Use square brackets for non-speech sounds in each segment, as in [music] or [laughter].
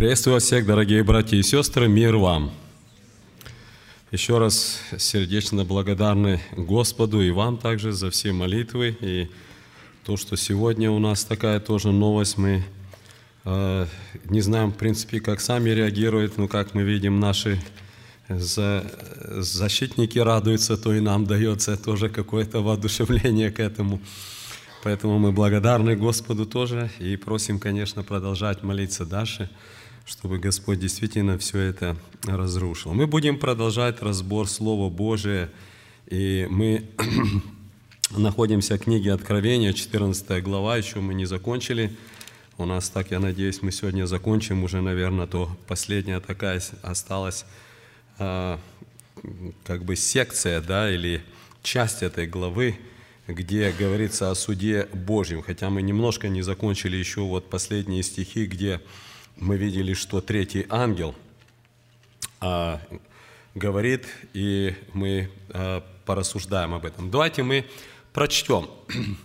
Приветствую вас всех, дорогие братья и сестры, мир вам! Еще раз сердечно благодарны Господу и вам также за все молитвы и то, что сегодня у нас такая тоже новость. Мы э, не знаем, в принципе, как сами реагируют, но как мы видим, наши за, защитники радуются, то и нам дается тоже какое-то воодушевление к этому. Поэтому мы благодарны Господу тоже и просим, конечно, продолжать молиться дальше, чтобы Господь действительно все это разрушил. Мы будем продолжать разбор Слова Божия, и мы [clears throat] находимся в книге Откровения, 14 глава, еще мы не закончили. У нас, так я надеюсь, мы сегодня закончим уже, наверное, то последняя такая осталась а, как бы секция, да, или часть этой главы, где говорится о суде Божьем, хотя мы немножко не закончили еще вот последние стихи, где мы видели, что третий ангел а, говорит, и мы а, порассуждаем об этом. Давайте мы прочтем. [clears throat]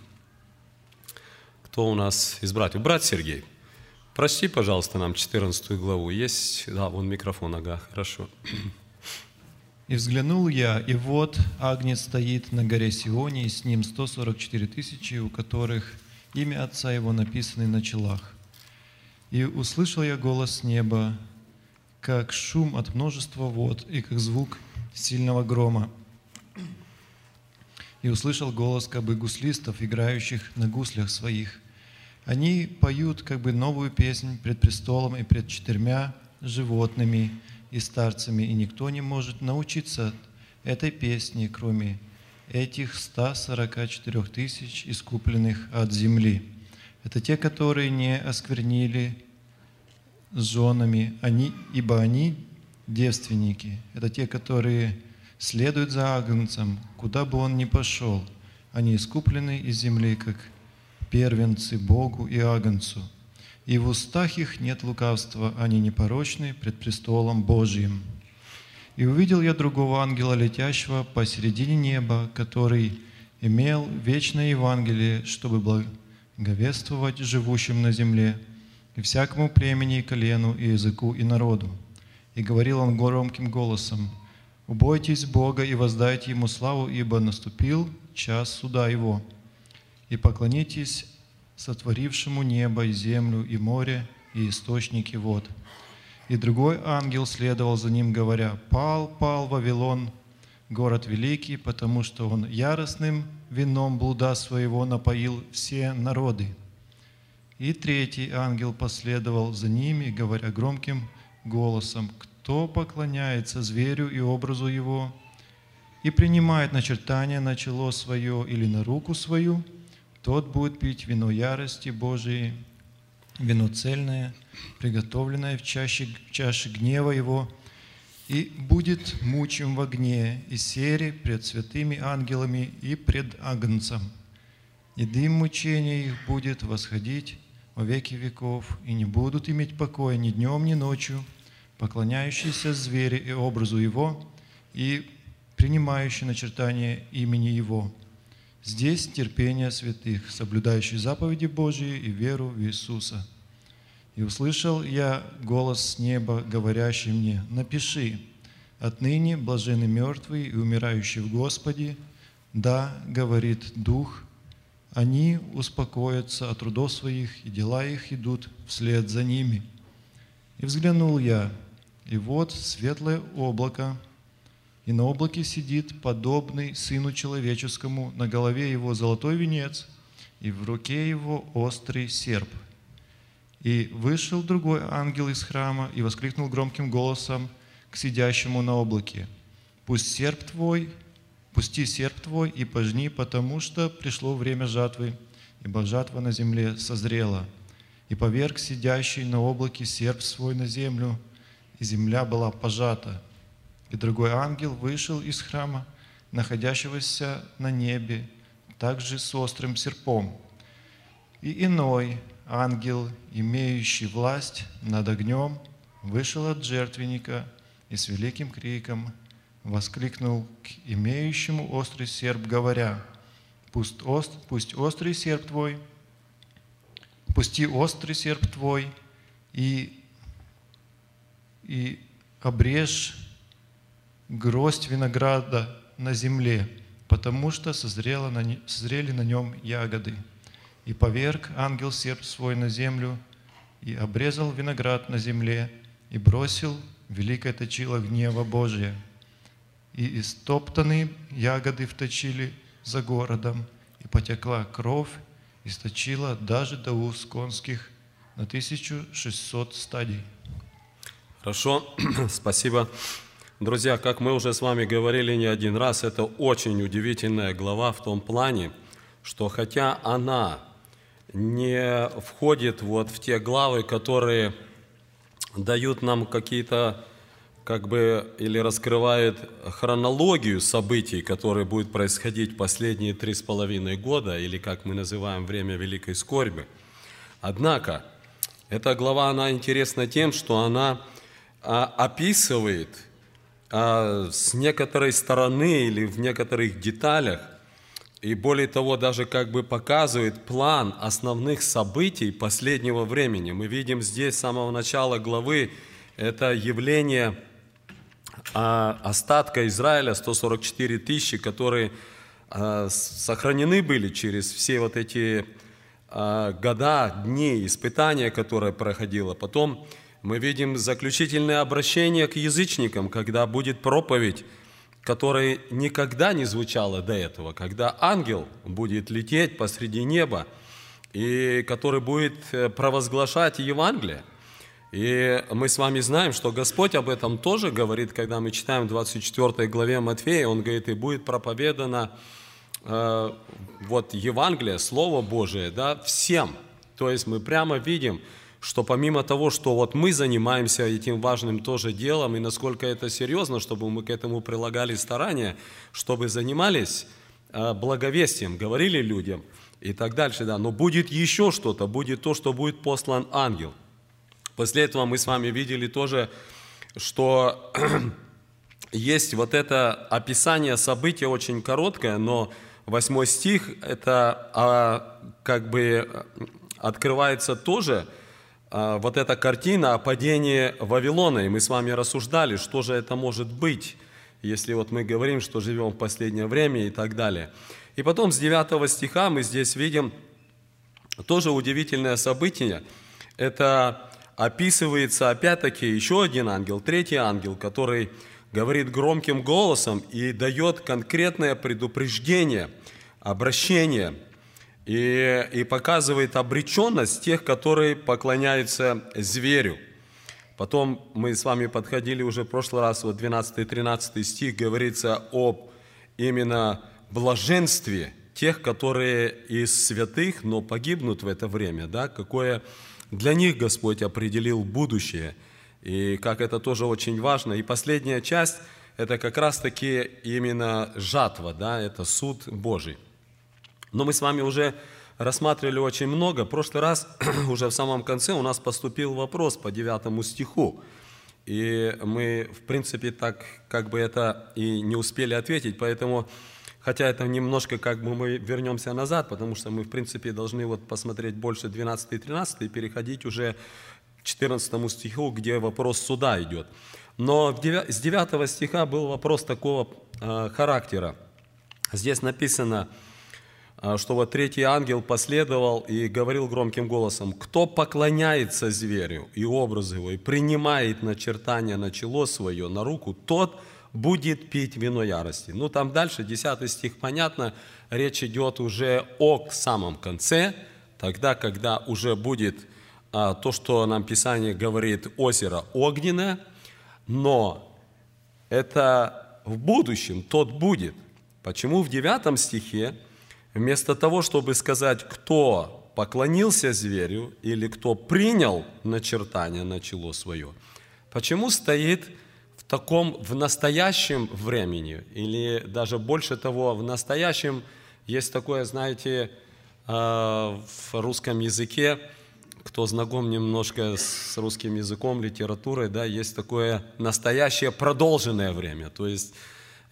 Кто у нас из братьев? Брат Сергей, прочти, пожалуйста, нам 14 главу. Есть, да, вон микрофон, ага, хорошо. [clears throat] И взглянул я, и вот Агнец стоит на горе Сионе, и с ним 144 тысячи, у которых имя Отца Его написано на челах. И услышал я голос неба, как шум от множества вод, и как звук сильного грома. И услышал голос как бы гуслистов, играющих на гуслях своих. Они поют как бы новую песнь пред престолом и пред четырьмя животными – и старцами, и никто не может научиться этой песни, кроме этих 144 тысяч искупленных от земли. Это те, которые не осквернили с женами, они, ибо они девственники. Это те, которые следуют за Агнцем, куда бы он ни пошел. Они искуплены из земли, как первенцы Богу и Агнцу – и в устах их нет лукавства, они непорочны пред престолом Божьим. И увидел я другого ангела, летящего посередине неба, который имел вечное Евангелие, чтобы благовествовать живущим на земле, и всякому племени, и колену, и языку, и народу. И говорил он громким голосом, «Убойтесь Бога и воздайте Ему славу, ибо наступил час суда Его, и поклонитесь сотворившему небо и землю и море и источники вод. И другой ангел следовал за ним, говоря, «Пал, пал Вавилон, город великий, потому что он яростным вином блуда своего напоил все народы». И третий ангел последовал за ними, говоря громким голосом, «Кто поклоняется зверю и образу его, и принимает начертание на чело свое или на руку свою – тот будет пить вино ярости Божией, вино цельное, приготовленное в чаше, в чаше гнева Его, и будет мучим в огне и сере пред святыми ангелами и пред Агнцем. И дым мучения их будет восходить во веки веков, и не будут иметь покоя ни днем, ни ночью, поклоняющиеся зверю и образу Его, и принимающие начертание имени Его – Здесь терпение святых, соблюдающих заповеди Божьи и веру в Иисуса. И услышал я голос с неба, говорящий мне, «Напиши, отныне блажены мертвые и умирающие в Господе, да, говорит Дух, они успокоятся от трудов своих, и дела их идут вслед за ними». И взглянул я, и вот светлое облако – и на облаке сидит подобный Сыну Человеческому, на голове его золотой венец, и в руке его острый серп. И вышел другой ангел из храма и воскликнул громким голосом к сидящему на облаке, «Пусть серп твой, пусти серп твой и пожни, потому что пришло время жатвы, ибо жатва на земле созрела». И поверг сидящий на облаке серп свой на землю, и земля была пожата – и другой ангел вышел из храма, находящегося на небе, также с острым серпом. И иной ангел, имеющий власть над огнем, вышел от жертвенника и с великим криком воскликнул к имеющему острый серп, говоря, «Пусть, ост, пусть острый серп твой, пусти острый серп твой и и обрежь гроздь винограда на земле, потому что созрело на созрели на нем ягоды. И поверг ангел серп свой на землю, и обрезал виноград на земле, и бросил великое точило гнева Божия. И истоптанные ягоды вточили за городом, и потекла кровь, и сточила даже до уст конских на 1600 стадий. Хорошо, [clears throat] спасибо. Друзья, как мы уже с вами говорили не один раз, это очень удивительная глава в том плане, что хотя она не входит вот в те главы, которые дают нам какие-то как бы или раскрывают хронологию событий, которые будут происходить последние три с половиной года, или как мы называем время Великой Скорби. Однако, эта глава, она интересна тем, что она а, описывает а, с некоторой стороны или в некоторых деталях, и более того, даже как бы показывает план основных событий последнего времени. Мы видим здесь с самого начала главы это явление а, остатка Израиля, 144 тысячи, которые а, сохранены были через все вот эти а, года, дни, испытания, которые проходило. Потом мы видим заключительное обращение к язычникам, когда будет проповедь, которая никогда не звучала до этого, когда ангел будет лететь посреди неба, и который будет э, провозглашать Евангелие. И мы с вами знаем, что Господь об этом тоже говорит, когда мы читаем в 24 главе Матфея, Он говорит, и будет проповедано э, вот Евангелие, Слово Божие, да, всем. То есть мы прямо видим, что помимо того, что вот мы занимаемся этим важным тоже делом, и насколько это серьезно, чтобы мы к этому прилагали старания, чтобы занимались э, благовестием, говорили людям и так дальше, да. Но будет еще что-то, будет то, что будет послан ангел. После этого мы с вами видели тоже, что [clears throat] есть вот это описание события очень короткое, но восьмой стих, это а, как бы открывается тоже вот эта картина о падении Вавилона. И мы с вами рассуждали, что же это может быть, если вот мы говорим, что живем в последнее время и так далее. И потом с 9 стиха мы здесь видим тоже удивительное событие. Это описывается опять-таки еще один ангел, третий ангел, который говорит громким голосом и дает конкретное предупреждение, обращение и, и показывает обреченность тех, которые поклоняются зверю. Потом мы с вами подходили уже в прошлый раз, вот 12-13 стих говорится об именно блаженстве тех, которые из святых, но погибнут в это время, да, какое для них Господь определил будущее, и как это тоже очень важно. И последняя часть – это как раз-таки именно жатва, да, это суд Божий. Но мы с вами уже рассматривали очень много. В прошлый раз, [clears throat] уже в самом конце, у нас поступил вопрос по девятому стиху. И мы, в принципе, так как бы это и не успели ответить, поэтому Хотя это немножко как бы мы вернемся назад, потому что мы, в принципе, должны вот посмотреть больше 12 и 13 и переходить уже к 14 стиху, где вопрос суда идет. Но с 9 стиха был вопрос такого э, характера. Здесь написано, что вот третий ангел последовал и говорил громким голосом, «Кто поклоняется зверю и образу его, и принимает начертание на чело свое, на руку, тот – будет пить вино ярости. Ну, там дальше, 10 стих, понятно, речь идет уже о самом конце, тогда, когда уже будет а, то, что нам Писание говорит, озеро огненное, но это в будущем тот будет. Почему в 9 стихе вместо того, чтобы сказать, кто поклонился зверю или кто принял начертание на чело свое, почему стоит таком, в настоящем времени, или даже больше того, в настоящем есть такое, знаете, э, в русском языке, кто знаком немножко с русским языком, литературой, да, есть такое настоящее продолженное время. То есть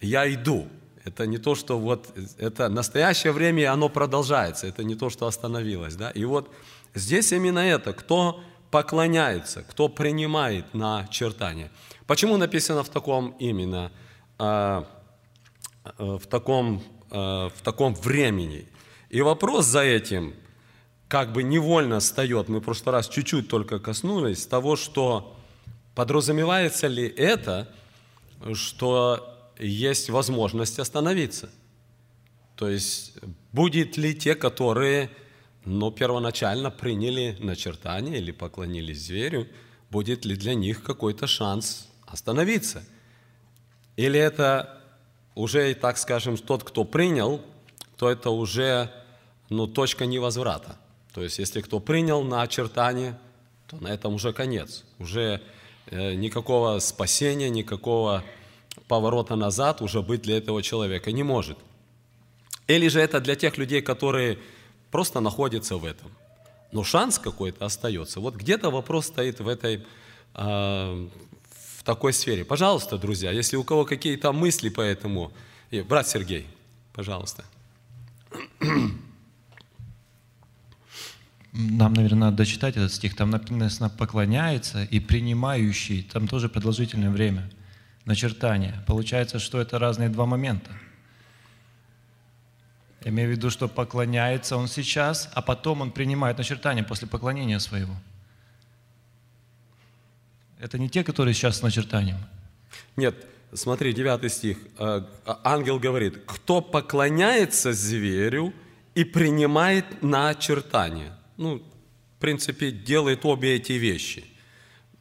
я иду. Это не то, что вот, это настоящее время, оно продолжается. Это не то, что остановилось, да. И вот здесь именно это, кто поклоняется, кто принимает на чертание. Почему написано в таком именно, э, э, в таком, э, в таком времени? И вопрос за этим как бы невольно встает, мы в прошлый раз чуть-чуть только коснулись того, что подразумевается ли это, что есть возможность остановиться. То есть будет ли те, которые ну, первоначально приняли начертание или поклонились зверю, будет ли для них какой-то шанс остановиться? Или это уже, так скажем, тот, кто принял, то это уже ну, точка невозврата. То есть, если кто принял на очертание, то на этом уже конец. Уже э, никакого спасения, никакого поворота назад уже быть для этого человека не может. Или же это для тех людей, которые просто находятся в этом. Но шанс какой-то остается. Вот где-то вопрос стоит в этой, э, в такой сфере. Пожалуйста, друзья, если у кого какие-то мысли по этому, брат Сергей, пожалуйста. Нам, наверное, надо дочитать этот стих. Там написано «поклоняется» и «принимающий». Там тоже продолжительное время. Начертание. Получается, что это разные два момента. Я имею в виду, что поклоняется он сейчас, а потом он принимает начертание после поклонения своего. Это не те, которые сейчас с начертанием. Нет, смотри, 9 стих. Э, ангел говорит, кто поклоняется зверю и принимает начертание ну, в принципе, делает обе эти вещи.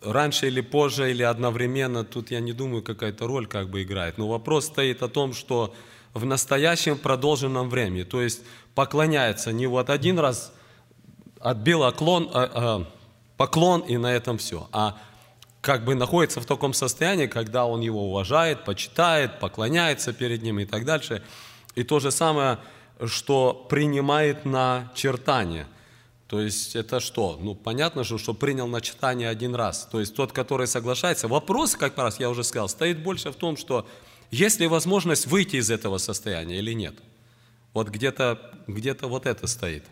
Раньше или позже, или одновременно, тут я не думаю, какая-то роль как бы играет. Но вопрос стоит о том, что в настоящем продолженном времени, то есть поклоняется не вот один раз, отбил оклон, а, а, поклон и на этом все, а как бы находится в таком состоянии, когда он его уважает, почитает, поклоняется перед ним и так дальше. И то же самое, что принимает на чертание. То есть это что? Ну, понятно же, что принял начитание один раз. То есть тот, который соглашается. Вопрос, как раз я уже сказал, стоит больше в том, что есть ли возможность выйти из этого состояния или нет. Вот где-то где вот это стоит.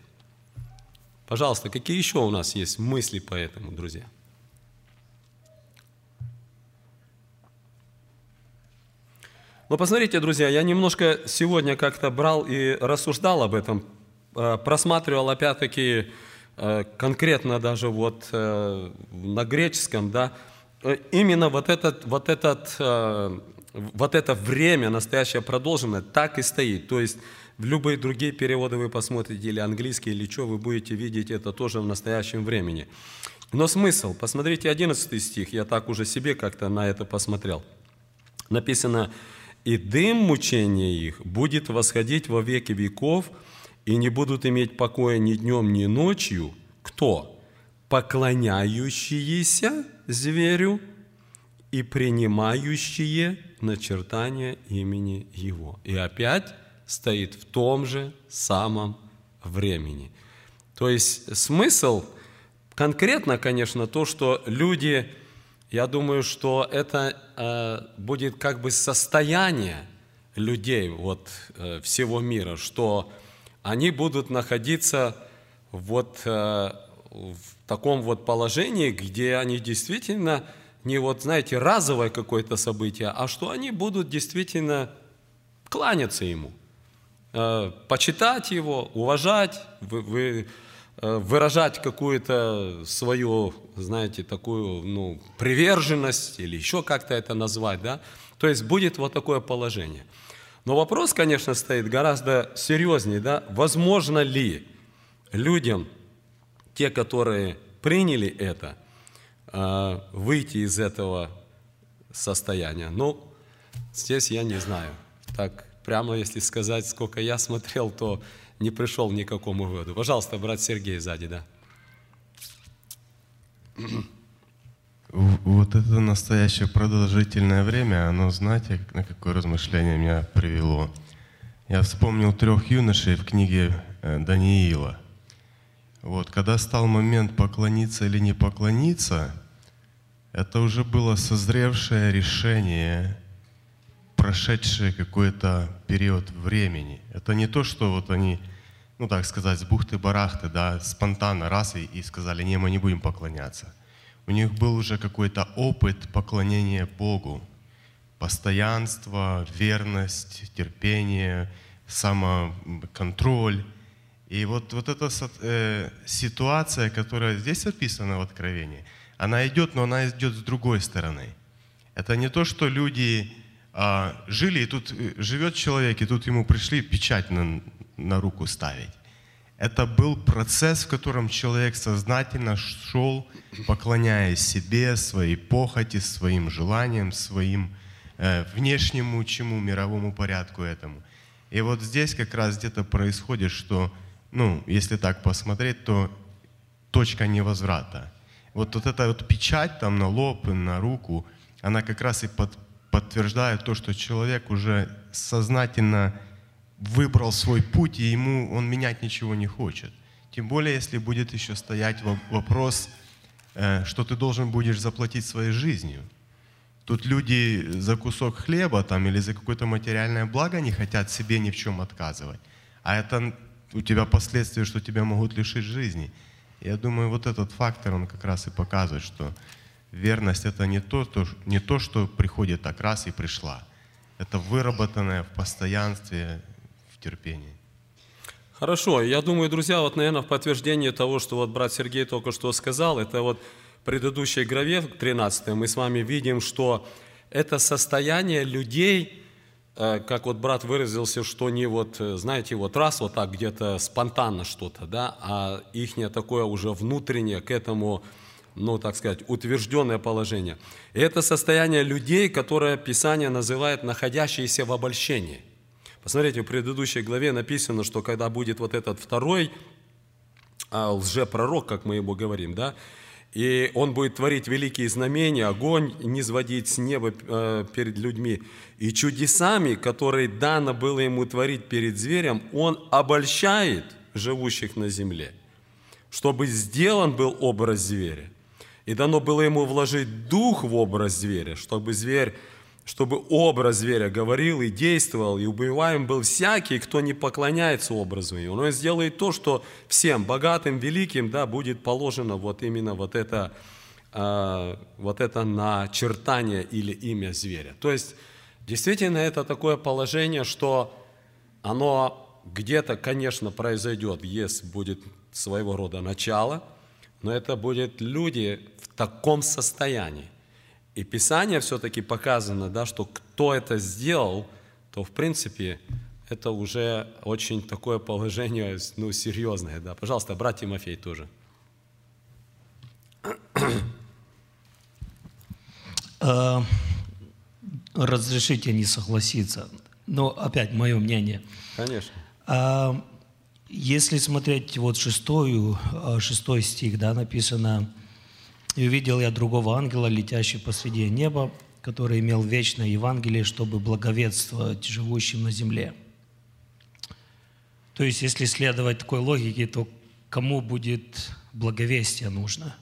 Пожалуйста, какие еще у нас есть мысли по этому, друзья? Ну, посмотрите, друзья, я немножко сегодня как-то брал и рассуждал об этом, э, просматривал опять-таки конкретно даже вот э, на греческом, да, э, именно вот этот, вот этот, вот это время настоящее продолженное так и стоит. То есть в любые другие переводы вы посмотрите, или английский, или что, вы будете видеть это тоже в настоящем времени. Но смысл, посмотрите 11 стих, я так уже себе как-то на это посмотрел. Написано, «И дым мучения их будет восходить во веки веков, и не будут иметь покоя ни днем, ни ночью, кто? Поклоняющиеся зверю и принимающие начертание имени Его. И опять стоит в том же самом времени. То есть смысл конкретно, конечно, то, что люди, я думаю, что это э, будет как бы состояние людей вот, э, всего мира, что они будут находиться вот э, в таком вот положении, где они действительно не вот, знаете, разовое какое-то событие, а что они будут действительно кланяться ему, э, почитать его, уважать, вы, э, выражать какую-то свою, знаете, такую, ну, приверженность или еще как-то это назвать, да, то есть будет вот такое положение – но вопрос, конечно, стоит гораздо серьезнее, да, возможно ли людям, те, которые приняли это, а, выйти из этого состояния? Ну, здесь я не знаю. Так, прямо если сказать, сколько я смотрел, то не пришел ни к какому выводу. Пожалуйста, брат Сергей сзади, да. Вот это настоящее продолжительное время, оно, знаете, на какое размышление меня привело. Я вспомнил трех юношей в книге э, Даниила. Вот, когда стал момент поклониться или не поклониться, это уже было созревшее решение, прошедшее какой-то период времени. Это не то, что вот они ну так сказать, с бухты-барахты, да, спонтанно раз и, и сказали, не, мы не будем поклоняться. У них был уже какой-то опыт поклонения Богу. Постоянство, верность, терпение, самоконтроль. И вот, вот эта э, ситуация, которая здесь описана в Откровении, она идет, но она идет с другой стороны. Это не то, что люди а, жили, и тут э, живет человек, и тут ему пришли печать на, на руку ставить. Это был процесс, в котором человек сознательно шел, поклоняясь себе, своей похоти, своим желаниям, своим э, внешнему чему, мировому порядку этому. И вот здесь как раз где-то происходит, что ну, если так посмотреть, то точка невозврата. Вот, вот эта вот печать там на лоб, на руку, она как раз и под, подтверждает то, что человек уже сознательно выбрал свой путь, и ему он менять ничего не хочет. Тем более, если будет еще стоять вопрос, э, что ты должен будешь заплатить своей жизнью. Тут люди за кусок хлеба там, или за какое-то материальное благо не хотят себе ни в чем отказывать. А это у тебя последствия, что тебя могут лишить жизни. Я думаю, вот этот фактор, он как раз и показывает, что верность это не то, то, не то, что приходит так раз и пришла. Это выработанное в постоянстве, терпении. Хорошо, я думаю, друзья, вот, наверное, в подтверждение того, что вот брат Сергей только что сказал, это вот в предыдущей главе, 13 мы с вами видим, что это состояние людей, Э, как вот брат выразился, что не вот, э, знаете, вот раз вот так где-то спонтанно что-то, да, а их такое уже внутреннее к этому, ну, так сказать, утвержденное положение. И это состояние людей, которое Писание называет находящиеся в обольщении. Посмотрите, в предыдущей главе написано, что когда будет вот этот второй а, лжепророк, как мы его говорим, да, и он будет творить великие знамения, огонь не сводить с неба э, перед людьми. И чудесами, которые дано было ему творить перед зверем, он обольщает живущих на земле, чтобы сделан был образ зверя. И дано было ему вложить дух в образ зверя, чтобы зверь чтобы образ зверя говорил и действовал, и убиваем был всякий, кто не поклоняется образу его. Но он сделает то, что всем, богатым, великим, да, будет положено вот именно вот это, э, вот это начертание или имя зверя. То есть, действительно, это такое положение, что оно где-то, конечно, произойдет, есть будет своего рода начало, но это будет люди в таком состоянии, и Писание все-таки показано, да, что кто это сделал, то в принципе это уже очень такое положение ну, серьезное. Да. Пожалуйста, брат Тимофей тоже. А, разрешите не согласиться. Но опять мое мнение. Конечно. А, если смотреть вот шестую, а, шестой стих, да, написано, и увидел я другого ангела, летящий посреди неба, который имел вечное Евангелие, чтобы благовествовать живущим на земле. То есть, если следовать такой логике, то кому будет благовестие нужно?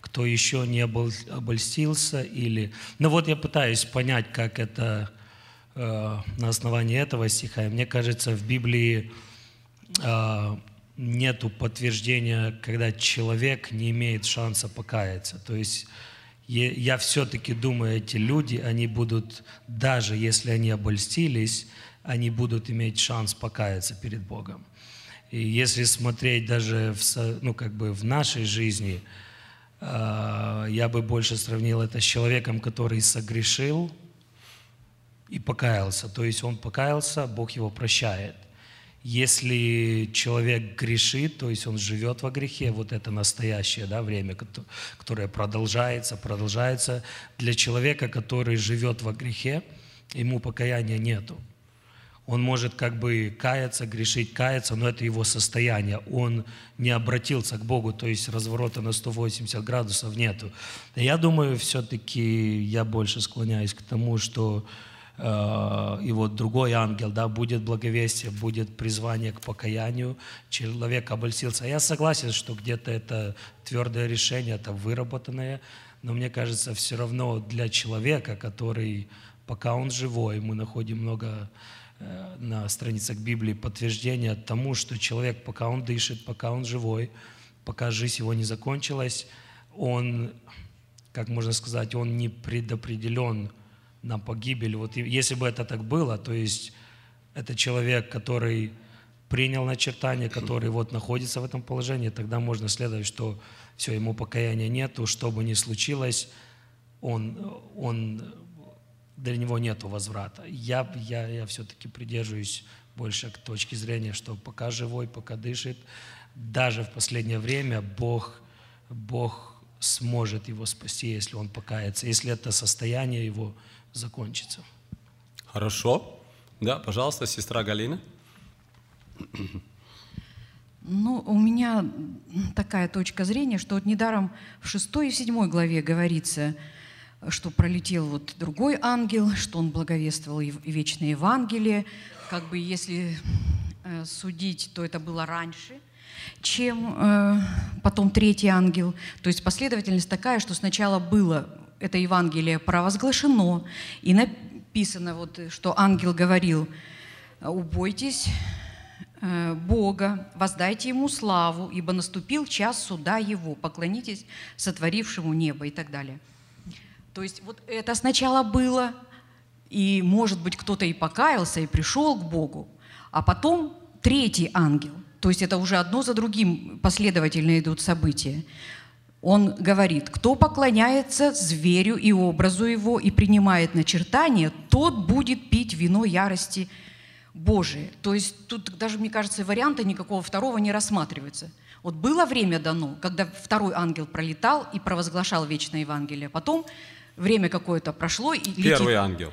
Кто еще не обольстился или... Ну вот я пытаюсь понять, как это э, на основании этого стиха. И мне кажется, в Библии э, нету подтверждения, когда человек не имеет шанса покаяться. То есть я все-таки думаю, эти люди, они будут, даже если они обольстились, они будут иметь шанс покаяться перед Богом. И если смотреть даже в, ну, как бы в нашей жизни, э, я бы больше сравнил это с человеком, который согрешил и покаялся. То есть он покаялся, Бог его прощает – если человек грешит, то есть он живет во грехе, вот это настоящее да, время, которое продолжается, продолжается, для человека, который живет во грехе, ему покаяния нету. Он может как бы каяться, грешить, каяться, но это его состояние. Он не обратился к Богу, то есть разворота на 180 градусов нету. Я думаю, все-таки я больше склоняюсь к тому, что и вот другой ангел, да, будет благовестие, будет призвание к покаянию, человек обольстился. Я согласен, что где-то это твердое решение, это выработанное, но мне кажется, все равно для человека, который, пока он живой, мы находим много э, на страницах Библии подтверждение тому, что человек, пока он дышит, пока он живой, пока жизнь его не закончилась, он, как можно сказать, он не предопределен на погибель. Вот если бы это так было, то есть это человек, который принял начертание, который вот находится в этом положении, тогда можно следовать, что все, ему покаяния нету, что бы ни случилось, он, он, для него нету возврата. Я, я, я все-таки придерживаюсь больше к точке зрения, что пока живой, пока дышит, даже в последнее время Бог, Бог сможет его спасти, если он покается, если это состояние его закончится. Хорошо. Да, пожалуйста, сестра Галина. Ну, у меня такая точка зрения, что вот недаром в 6 и 7 главе говорится, что пролетел вот другой ангел, что он благовествовал вечное Евангелие. Как бы если э, судить, то это было раньше, чем э, потом третий ангел. То есть последовательность такая, что сначала было это Евангелие провозглашено, и написано, вот, что ангел говорил, убойтесь Э, Бога, воздайте Ему славу, ибо наступил час суда Его, поклонитесь сотворившему небо и так далее. То есть вот это сначала было, и, может быть, кто-то и покаялся, и пришел к Богу, а потом третий ангел, то есть это уже одно за другим последовательно идут события. Он говорит, кто поклоняется зверю и образу его и принимает начертание, тот будет пить вино ярости Божие. То есть тут даже, мне кажется, варианта никакого второго не рассматривается. Вот было время дано, когда второй ангел пролетал и провозглашал вечное Евангелие. Потом время какое-то прошло. И Первый летит... ангел.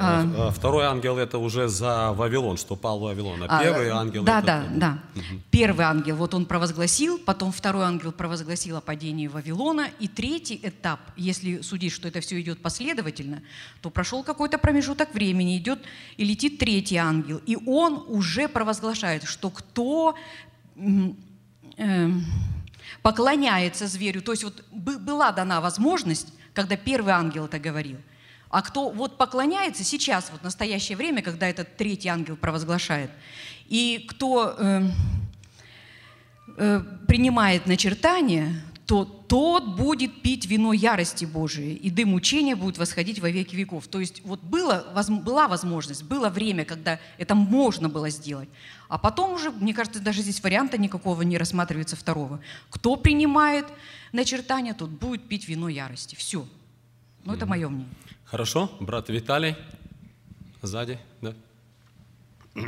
А, а, Второй ангел это уже за Вавилон, что пал Вавилон. А, а первый ангел да, это... Да, да, да. Первый ангел, вот он провозгласил, потом второй ангел провозгласил о падении Вавилона. И третий этап, если судить, что это все идет последовательно, то прошел какой-то промежуток времени, идет и летит третий ангел. И он уже провозглашает, что кто э, поклоняется зверю, то есть вот была дана возможность, когда первый ангел это говорил, а кто вот поклоняется сейчас, вот в настоящее время, когда этот третий ангел провозглашает, и кто э, э, принимает начертание, то тот будет пить вино ярости Божией, и дым учения будет восходить во веки веков. То есть вот было, воз, была возможность, было время, когда это можно было сделать. А потом уже, мне кажется, даже здесь варианта никакого не рассматривается второго. Кто принимает начертание, тот будет пить вино ярости. Все. Ну, это мое мнение. Хорошо, брат Виталий, сзади, да. [clears throat]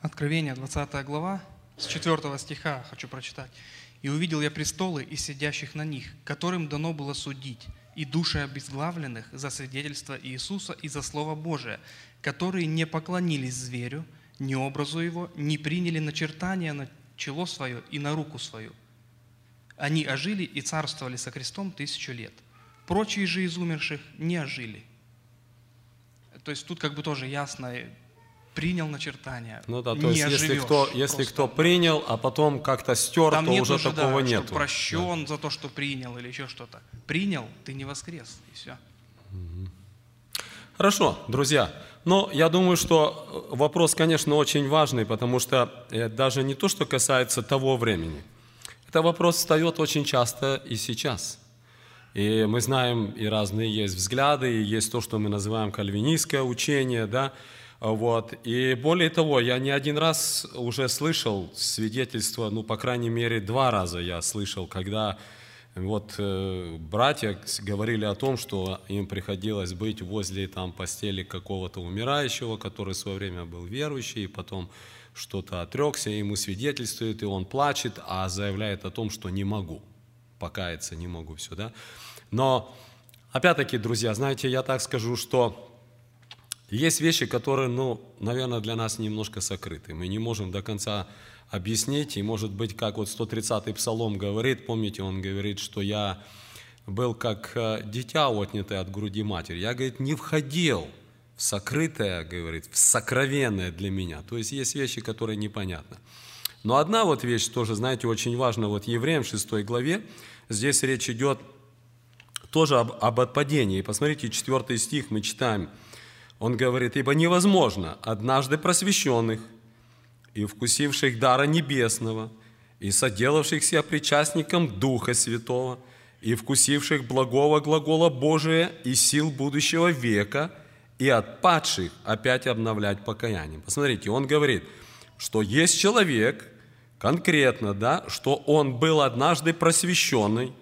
Откровение, 20 глава, с 4 стиха хочу прочитать. «И увидел я престолы и сидящих на них, которым дано было судить, и души обезглавленных за свидетельство Иисуса и за Слово Божие, которые не поклонились зверю, ни образу его, не приняли начертания на чело свое и на руку свою. Они ожили и царствовали со крестом тысячу лет. Прочие же из умерших не ожили. То есть тут как бы тоже ясно, принял начертание. Ну да, то есть если кто, если кто принял, а потом как-то стер, Там то уже уже такого да, нет. прощен да. за то, что принял или еще что-то. Принял, ты не воскрес, и все. Хорошо, друзья. Но я думаю, что вопрос, конечно, очень важный, потому что э, даже не то, что касается того времени. Это вопрос встает очень часто и сейчас – и мы знаем, и разные есть взгляды, и есть то, что мы называем кальвинистское учение, да, вот. И более того, я не один раз уже слышал свидетельство, ну, по крайней мере, два раза я слышал, когда вот э, братья говорили о том, что им приходилось быть возле там постели какого-то умирающего, который в свое время был верующий, и потом что-то отрекся, ему свидетельствует, и он плачет, а заявляет о том, что не могу покаяться, не могу все, да. Но, опять-таки, друзья, знаете, я так скажу, что есть вещи, которые, ну, наверное, для нас немножко сокрыты. Мы не можем до конца объяснить, и, может быть, как вот 130-й псалом говорит, помните, он говорит, что я был как э, дитя отнятое от груди матери. Я, говорит, не входил в сокрытое, говорит, в сокровенное для меня. То есть есть вещи, которые непонятны. Но одна вот вещь тоже, знаете, очень важна. Вот Евреям 6 главе, здесь речь идет тоже об, об отпадении. Посмотрите, четвертый стих мы читаем. Он говорит, ибо невозможно однажды просвещенных и вкусивших дара небесного, и соделавшихся причастником Духа Святого, и вкусивших благого глагола Божия и сил будущего века, и отпадших опять обновлять покаянием. Посмотрите, он говорит, что есть человек, конкретно, да, что он был однажды просвещенный,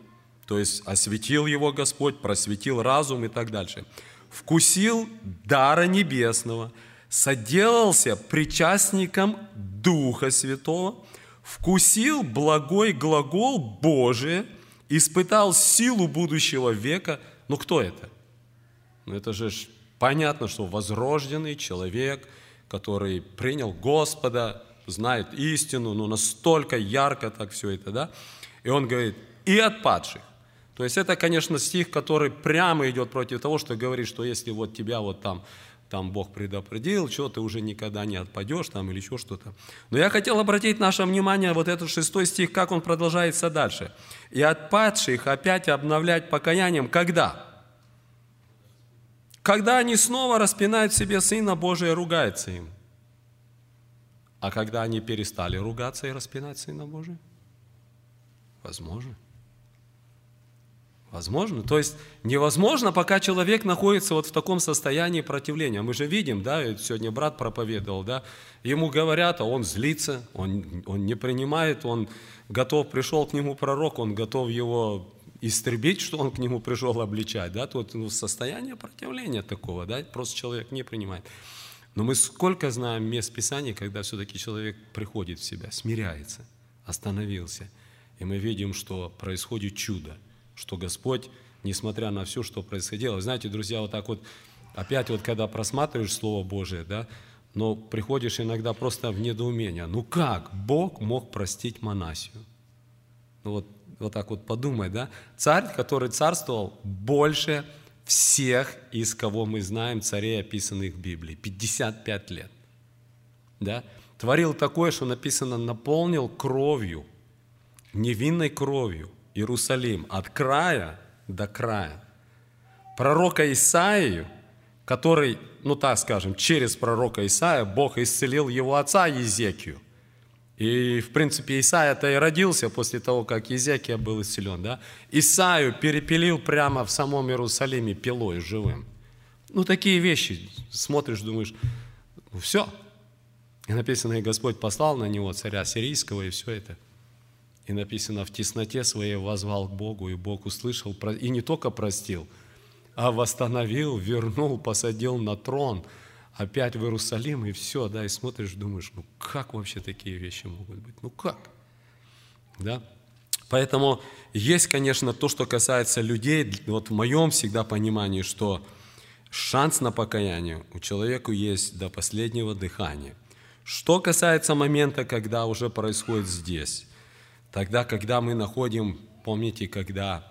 то есть осветил его Господь, просветил разум и так дальше. Вкусил дара небесного, соделался причастником Духа Святого, вкусил благой глагол Божий, испытал силу будущего века. Ну кто это? Ну это же понятно, что возрожденный человек, который принял Господа, знает истину, ну настолько ярко так все это, да? И он говорит, и от падших. То есть это, конечно, стих, который прямо идет против того, что говорит, что если вот тебя вот там, там Бог предопределил, что ты уже никогда не отпадешь там или еще что-то. Но я хотел обратить наше внимание, вот этот шестой стих, как он продолжается дальше. И от падших опять обновлять покаянием, когда? Когда они снова распинают себе Сына Божия и ругаются им. А когда они перестали ругаться и распинать Сына Божия? Возможно. Возможно. То есть невозможно, пока человек находится вот в таком состоянии противления. Мы же видим, да, сегодня брат проповедовал, да, ему говорят, а он злится, он, он не принимает, он готов, пришел к нему пророк, он готов его истребить, что он к нему пришел обличать, да, тут ну, состояние противления такого, да, просто человек не принимает. Но мы сколько знаем мест Писания, когда все-таки человек приходит в себя, смиряется, остановился. И мы видим, что происходит чудо, что Господь, несмотря на все, что происходило, знаете, друзья, вот так вот, опять вот когда просматриваешь Слово Божие, да, но приходишь иногда просто в недоумение. Ну как Бог мог простить Манасию? Ну вот, вот так вот подумай, да? Царь, который царствовал больше всех, из кого мы знаем царей, описанных в Библии. 55 лет. Да? Творил такое, что написано, наполнил кровью, невинной кровью Иерусалим от края до края. Пророка Исаию, который, ну так скажем, через пророка Исаия Бог исцелил его отца Езекию – и, в принципе, Исаия-то и родился после того, как Езекия был исцелен. Да? Исаию перепилил прямо в самом Иерусалиме пилой живым. Ну, такие вещи. Смотришь, думаешь, ну, все. И написано, и Господь послал на него царя сирийского, и все это. И написано, в тесноте своей возвал к Богу, и Бог услышал, и не только простил, а восстановил, вернул, посадил на трон – опять в Иерусалим, и все, да, и смотришь, думаешь, ну как вообще такие вещи могут быть? Ну как? Да? Поэтому есть, конечно, то, что касается людей, вот в моем всегда понимании, что шанс на покаяние у человека есть до последнего дыхания. Что касается момента, когда уже происходит здесь, тогда, когда мы находим, помните, когда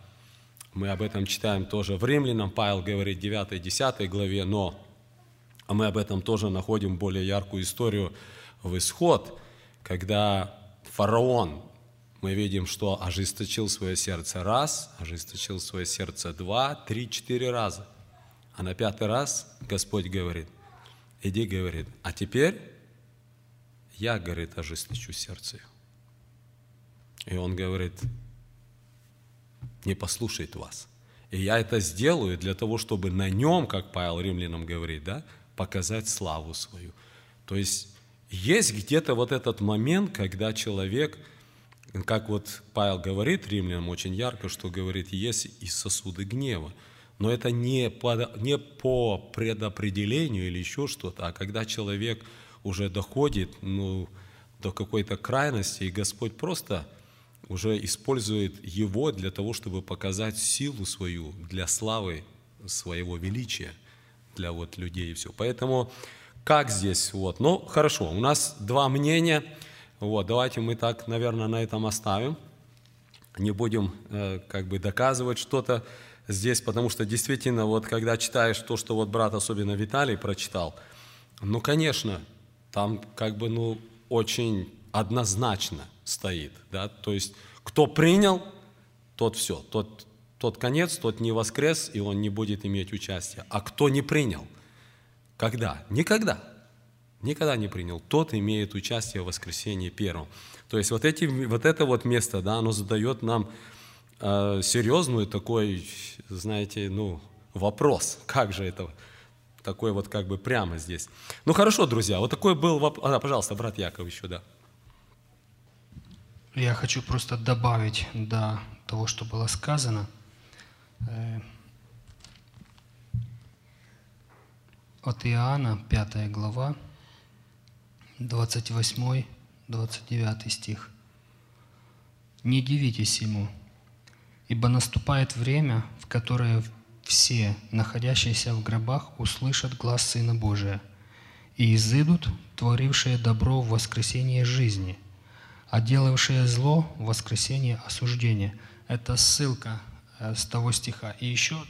мы об этом читаем тоже в Римлянам, Павел говорит 9-10 главе, но а мы об этом тоже находим более яркую историю в исход, когда фараон, мы видим, что ожесточил свое сердце раз, ожесточил свое сердце два, три, четыре раза. А на пятый раз Господь говорит, иди, говорит, а теперь я, говорит, ожесточу сердце. И он говорит, не послушает вас. И я это сделаю для того, чтобы на нем, как Павел римлянам говорит, да, показать славу свою. То есть есть где-то вот этот момент, когда человек, как вот Павел говорит римлянам очень ярко, что говорит, есть и сосуды гнева. Но это не по, не по предопределению или еще что-то, а когда человек уже доходит ну, до какой-то крайности, и Господь просто уже использует его для того, чтобы показать силу свою для славы своего величия – для вот людей и все. Поэтому как здесь вот? Ну, хорошо, у нас два мнения. Вот, давайте мы так, наверное, на этом оставим. Не будем э, как бы доказывать что-то здесь, потому что действительно, вот когда читаешь то, что вот брат, особенно Виталий, прочитал, ну, конечно, там как бы, ну, очень однозначно стоит, да, то есть кто принял, тот все, тот тот конец, тот не воскрес, и он не будет иметь участия. А кто не принял? Когда? Никогда. Никогда не принял. Тот имеет участие в воскресении первом. То есть вот, эти, вот это вот место, да, оно задает нам э, серьезную такой, знаете, ну, вопрос. Как же это? Такой вот как бы прямо здесь. Ну хорошо, друзья, вот такой был вопрос. А, пожалуйста, брат Яков еще, да. Я хочу просто добавить до того, что было сказано. Э, от Иоанна, 5 глава, 28-29 стих. «Не дивитесь ему, ибо наступает время, в которое все, находящиеся в гробах, услышат глаз Сына Божия, и изыдут, творившие добро в воскресение жизни, а делавшие зло в воскресение осуждения». Это ссылка с того стиха. И еще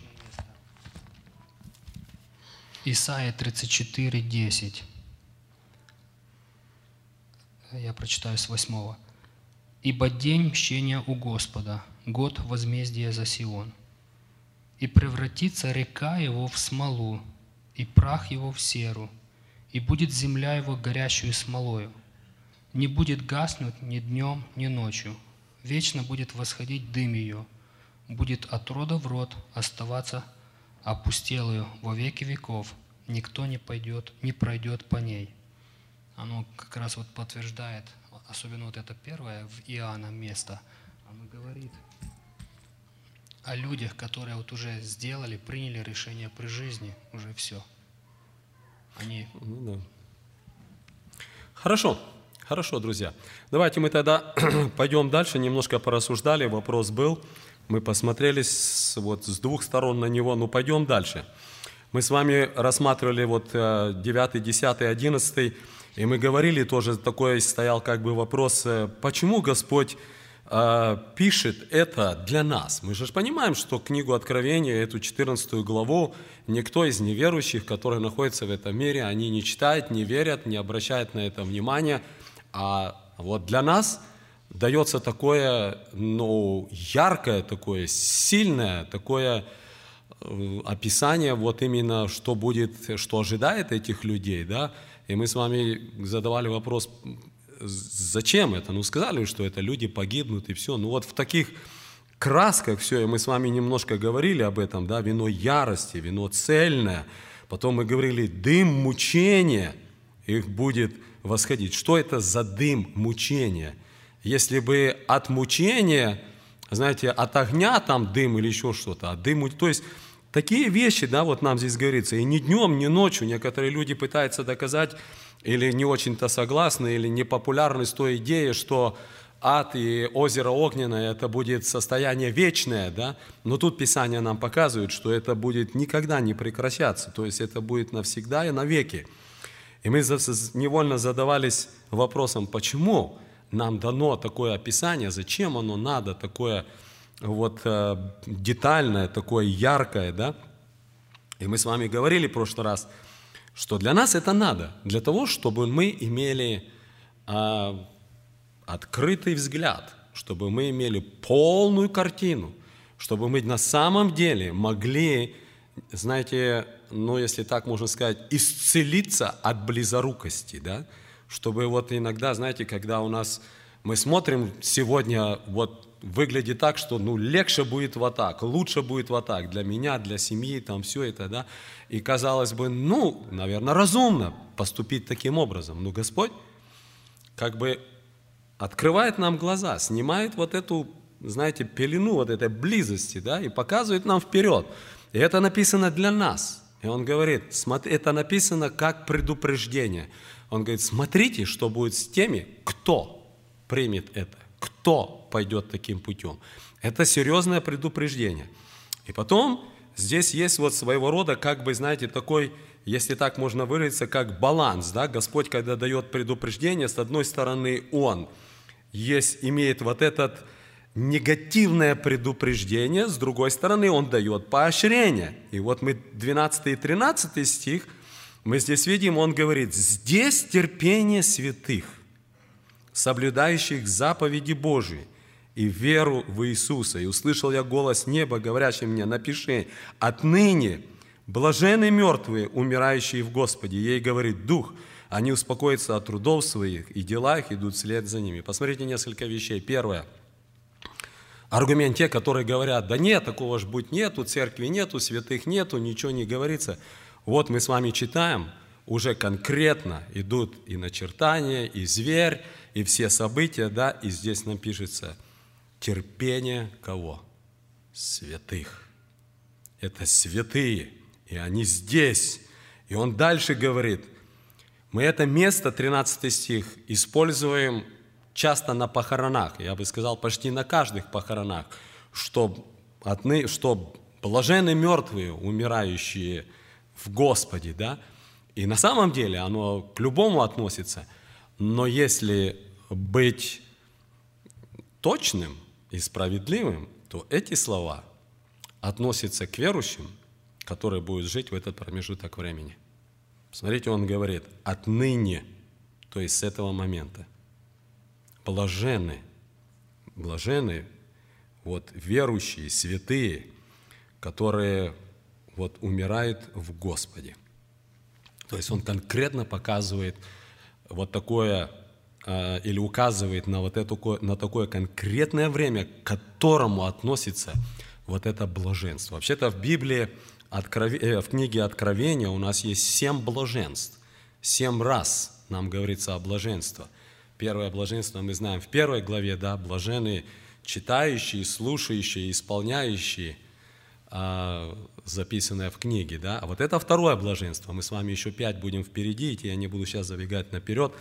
Исайя 34, 10. Я прочитаю с 8. «Ибо день мщения у Господа, год возмездия за Сион. И превратится река его в смолу, и прах его в серу, и будет земля его горящую смолою. Не будет гаснуть ни днем, ни ночью, вечно будет восходить дым ее, будет от рода в род оставаться опустелую во веки веков, никто не пойдет, не пройдет по ней. Оно как раз вот подтверждает, особенно вот это первое в Иоанна место, оно говорит о людях, которые вот уже сделали, приняли решение при жизни, уже все. Они... Ну, да. Хорошо, хорошо, друзья. Давайте мы тогда [clears throat] пойдем дальше, немножко порассуждали, вопрос был, мы посмотрели с, вот с двух сторон на него, ну пойдем дальше. Мы с вами рассматривали вот 9, 10, 11, и мы говорили тоже, такой стоял как бы вопрос, э, почему Господь э, пишет это для нас. Мы же понимаем, что книгу Откровения, эту 14 главу, никто из неверующих, которые находятся в этом мире, они не читают, не верят, не обращают на это внимания. А вот для нас дается такое, ну, яркое, такое сильное, такое Э, описание вот именно, что будет, что ожидает этих людей, да, и мы с вами задавали вопрос, зачем это? Ну, сказали, что это люди погибнут и все. Ну, вот в таких красках все, и мы с вами немножко говорили об этом, да, вино ярости, вино цельное. Потом мы говорили, дым мучения их будет восходить. Что это за дым мучения? Если бы от мучения, знаете, от огня там дым или еще что-то, а дым, то есть Такие вещи, да, вот нам здесь говорится, и ни днем, ни ночью некоторые люди пытаются доказать, или не очень-то согласны, или не популярны с той идеей, что ад и озеро огненное – это будет состояние вечное, да? Но тут Писание нам показывает, что это будет никогда не прекращаться, то есть это будет навсегда и навеки. И мы невольно задавались вопросом, почему нам дано такое описание, зачем оно надо, такое вот э, детальное, такое яркое, да. И мы с вами говорили в прошлый раз, что для нас это надо, для того, чтобы мы имели э, открытый взгляд, чтобы мы имели полную картину, чтобы мы на самом деле могли, знаете, ну, если так можно сказать, исцелиться от близорукости, да, чтобы вот иногда, знаете, когда у нас мы смотрим сегодня вот выглядит так, что ну, легче будет вот так, лучше будет вот так для меня, для семьи, там все это, да. И казалось бы, ну, наверное, разумно поступить таким образом. Но Господь как бы открывает нам глаза, снимает вот эту, знаете, пелену вот этой близости, да, и показывает нам вперед. И это написано для нас. И он говорит, смотри, это написано как предупреждение. Он говорит, смотрите, что будет с теми, кто примет это, кто пойдет таким путем. Это серьезное предупреждение. И потом здесь есть вот своего рода, как бы, знаете, такой, если так можно выразиться, как баланс. Да? Господь, когда дает предупреждение, с одной стороны, Он есть, имеет вот этот негативное предупреждение, с другой стороны, Он дает поощрение. И вот мы 12 и 13 стих, мы здесь видим, Он говорит, здесь терпение святых, соблюдающих заповеди Божии – и веру в Иисуса. И услышал я голос неба, говорящий мне, напиши, отныне Блажены мертвые, умирающие в Господе. Ей говорит Дух, они успокоятся от трудов своих, и дела их идут вслед за ними. Посмотрите несколько вещей. Первое. Аргумент те, которые говорят, да нет, такого ж быть нету, церкви нету, святых нету, ничего не говорится. Вот мы с вами читаем, уже конкретно идут и начертания, и зверь, и все события, да, и здесь нам пишется терпение кого? Святых. Это святые, и они здесь. И он дальше говорит, мы это место, 13 стих, используем часто на похоронах, я бы сказал, почти на каждых похоронах, что, отны, что блажены мертвые, умирающие в Господе, да, и на самом деле оно к любому относится, но если быть точным и справедливым, то эти слова относятся к верующим, которые будут жить в этот промежуток времени. Смотрите, он говорит, отныне, то есть с этого момента – блажены, блажены вот верующие, святые, которые вот умирают в Господе. То есть он конкретно показывает вот такое э, или указывает на вот это, на такое конкретное время, к которому относится вот это блаженство. Вообще-то в Библии, э, в книге Откровения у нас есть семь блаженств. Семь раз нам говорится о блаженстве – Первое блаженство мы знаем в первой главе, да, блаженные читающие, слушающие, исполняющие, а, записанное в книге, да. А вот это второе блаженство. Мы с вами еще пять будем впереди идти, я не буду сейчас забегать наперед.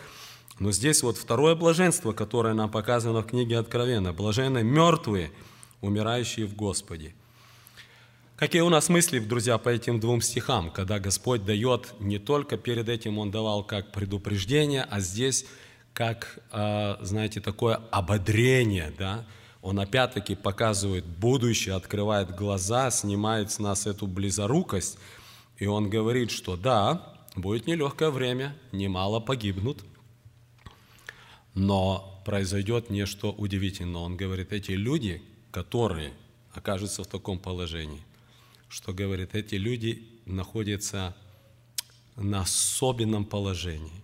Но здесь вот второе блаженство, которое нам показано в книге Откровения. Блаженные мертвые, умирающие в Господе. Какие у нас мысли, друзья, по этим двум стихам, когда Господь дает, не только перед этим Он давал как предупреждение, а здесь как, а, знаете, такое ободрение, да, он опять-таки показывает будущее, открывает глаза, снимает с нас эту близорукость, и он говорит, что да, будет нелегкое время, немало погибнут, но произойдет нечто удивительное. Он говорит, эти люди, которые окажутся в таком положении, что говорит, эти люди находятся на особенном положении.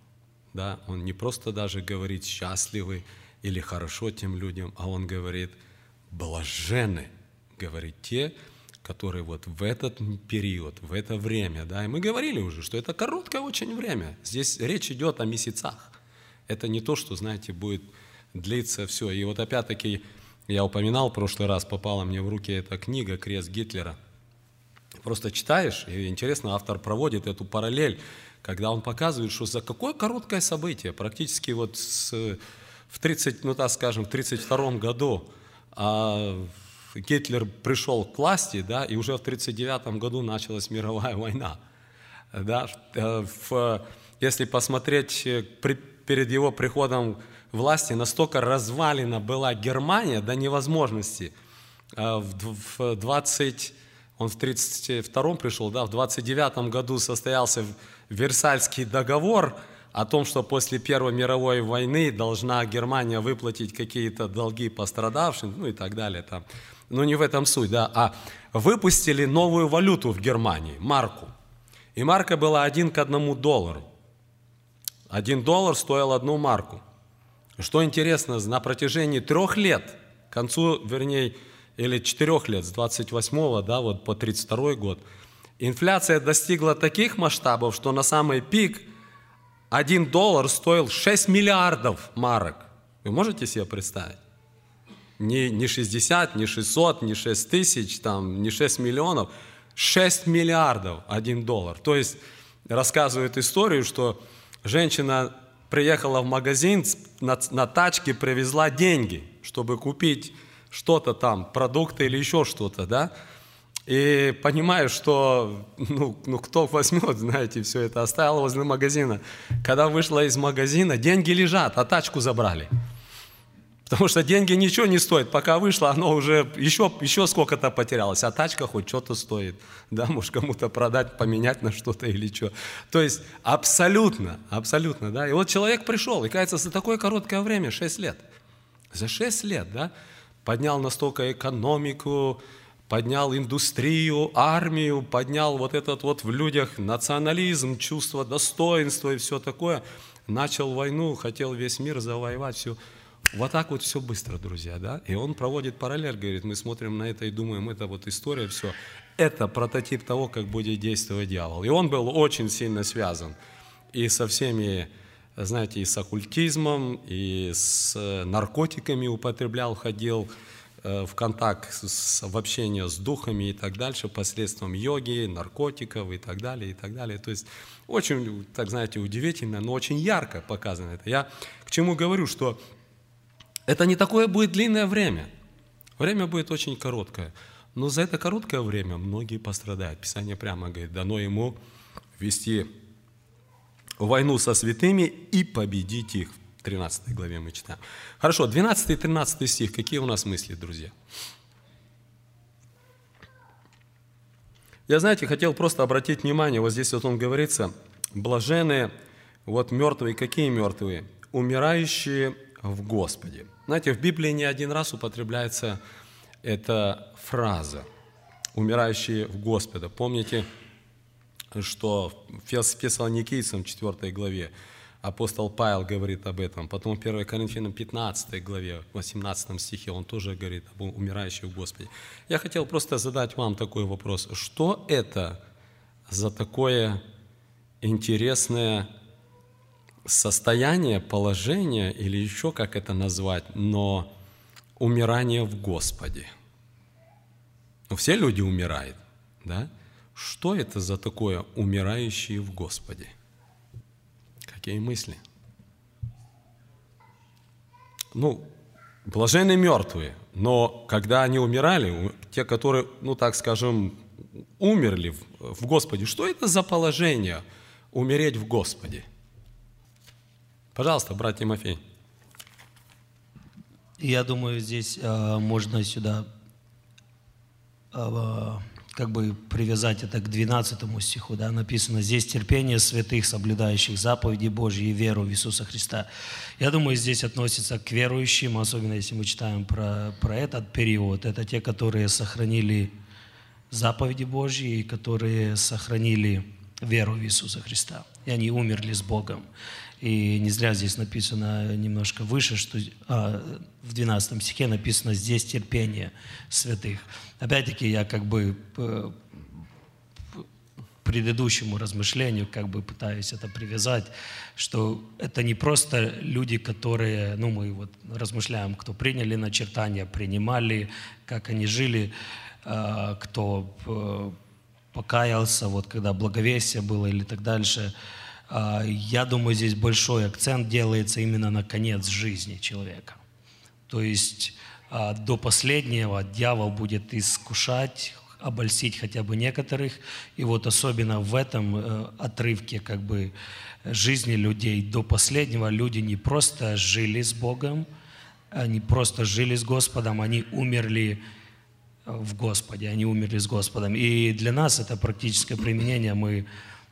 Да, он не просто даже говорит счастливый или хорошо тем людям, а он говорит блажены, говорит те, которые вот в этот период, в это время, да, и мы говорили уже, что это короткое очень время. Здесь речь идет о месяцах. Это не то, что, знаете, будет длиться все. И вот опять-таки, я упоминал в прошлый раз, попала мне в руки эта книга «Крест Гитлера». Просто читаешь, и интересно, автор проводит эту параллель когда он показывает, что за какое короткое событие, практически вот с, в 30, ну так скажем, в 32 году а, Гитлер пришел к власти, да, и уже в 39 году началась мировая война. Да, э, в, если посмотреть э, при, перед его приходом власти, настолько развалена была Германия до невозможности. В, в 20, он в 32 пришел, да, в 29 году состоялся Версальский договор о том, что после Первой мировой войны должна Германия выплатить какие-то долги пострадавшим, ну и так далее. Там. Но не в этом суть, да, а выпустили новую валюту в Германии, марку. И марка была один к одному доллару. Один доллар стоил одну марку. Что интересно, на протяжении трех лет, к концу, вернее, или четырех лет, с 28 да, вот по 32 год, Инфляция достигла таких масштабов, что на самый пик один доллар стоил 6 миллиардов марок. Вы можете себе представить? Не, не 60, не 600, не 6 тысяч, там, не 6 миллионов. 6 миллиардов один доллар. То есть рассказывают историю, что женщина приехала в магазин, на, на тачке привезла деньги, чтобы купить что-то там, продукты или еще что-то, да? И понимаю, что ну, ну кто возьмет, знаете, все это, оставила возле магазина. Когда вышла из магазина, деньги лежат, а тачку забрали. Потому что деньги ничего не стоят. Пока вышла, оно уже еще, еще сколько-то потерялось. А тачка хоть что-то стоит. Да, может кому-то продать, поменять на что-то или что. То есть абсолютно, абсолютно, да. И вот человек пришел, и кажется, за такое короткое время, 6 лет. За 6 лет, да, поднял настолько экономику, поднял индустрию, армию, поднял вот этот вот в людях национализм, чувство достоинства и все такое. Начал войну, хотел весь мир завоевать, все. Вот так вот все быстро, друзья, да? И он проводит параллель, говорит, мы смотрим на это и думаем, это вот история, все. Это прототип того, как будет действовать дьявол. И он был очень сильно связан и со всеми, знаете, и с оккультизмом, и с наркотиками употреблял, ходил э, в контакт, с, в общение с духами и так дальше, посредством йоги, наркотиков и так далее, и так далее. То есть очень, так знаете, удивительно, но очень ярко показано это. Я к чему говорю, что это не такое будет длинное время. Время будет очень короткое. Но за это короткое время многие пострадают. Писание прямо говорит, дано ему вести войну со святыми и победить их. В 13 главе мы читаем. Хорошо, 12 и 13 стих. Какие у нас мысли, друзья? Я, знаете, хотел просто обратить внимание, вот здесь вот он говорится, блаженные, вот мертвые, какие мертвые? Умирающие в Господе. Знаете, в Библии не один раз употребляется эта фраза «умирающие в Господа». Помните, что в Фессалоникийцам 4 главе апостол Павел говорит об этом. Потом в 1 Коринфянам 15 главе, 18 стихе он тоже говорит об умирающих в Господе. Я хотел просто задать вам такой вопрос. Что это за такое интересное состояние, положение, или еще как это назвать, но умирание в Господе. Ну, все люди умирают, да? Что это за такое умирающие в Господе? Какие мысли? Ну, блаженные мертвые, но когда они умирали, те, которые, ну так скажем, умерли в Господе, что это за положение умереть в Господе? Пожалуйста, брат Тимофей. Я думаю, здесь э, можно сюда э, как бы привязать это к 12 стиху, да, написано «Здесь терпение святых, соблюдающих заповеди Божьи и веру в Иисуса Христа». Я думаю, здесь относится к верующим, особенно если мы читаем про, про этот период. Это те, которые сохранили заповеди Божьи и которые сохранили веру в Иисуса Христа. И они умерли с Богом. И не зря здесь написано немножко выше, что а, в 12 стихе написано «здесь терпение святых». Опять-таки я как бы по предыдущему размышлению как бы пытаюсь это привязать, что это не просто люди, которые, ну мы вот размышляем, кто приняли начертания, принимали, как они жили, а, кто э, покаялся, вот когда благовестие было или так дальше – я думаю, здесь большой акцент делается именно на конец жизни человека. То есть а, до последнего дьявол будет искушать, обольстить хотя бы некоторых. И вот особенно в этом э, отрывке как бы жизни людей до последнего люди не просто жили с Богом, они просто жили с Господом, они умерли в Господе, они умерли с Господом. И для нас это практическое применение. Мы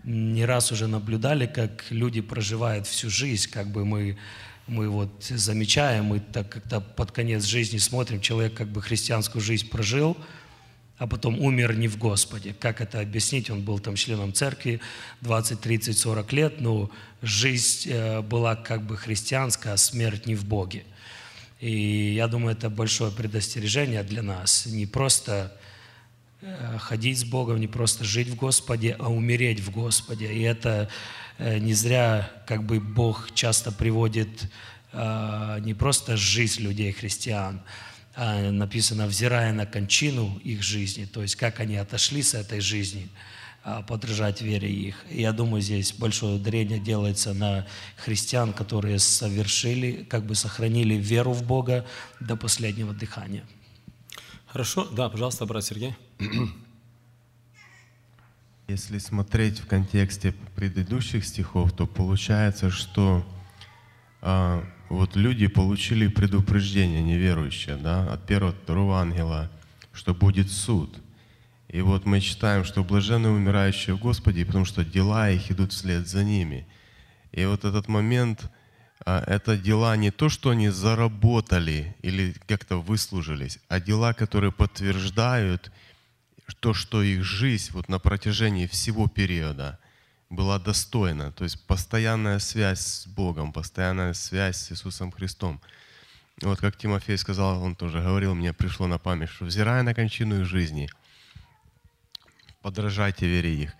не раз уже наблюдали, как люди проживают всю жизнь, как бы мы, мы вот замечаем, мы так как-то под конец жизни смотрим, человек как бы христианскую жизнь прожил, а потом умер не в Господе. Как это объяснить? Он был там членом церкви 20, 30, 40 лет, но жизнь э, была как бы христианская, а смерть не в Боге. И я думаю, это большое предостережение для нас. Не просто ходить с Богом, не просто жить в Господе, а умереть в Господе. И это э, не зря как бы Бог часто приводит э, не просто жизнь людей, христиан, а написано, взирая на кончину их жизни, то есть как они отошли с этой жизни, а, подражать вере их. Я думаю, здесь большое ударение делается на христиан, которые совершили, как бы сохранили веру в Бога до последнего дыхания. Хорошо, да, пожалуйста, брат Сергей. Если смотреть в контексте предыдущих стихов, то получается, что а, вот люди получили предупреждение неверующие, да, от первого, второго ангела, что будет суд. И вот мы читаем, что блаженны умирающие в Господе, потому что дела их идут вслед за ними. И вот этот момент – а, это дела не то, что они заработали или как-то выслужились, а дела, которые подтверждают то, что их жизнь вот на протяжении всего периода была достойна. То есть постоянная связь с Богом, постоянная связь с Иисусом Христом. Вот как Тимофей сказал, он тоже говорил, мне пришло на память, что взирая на кончину их жизни, подражайте вере их.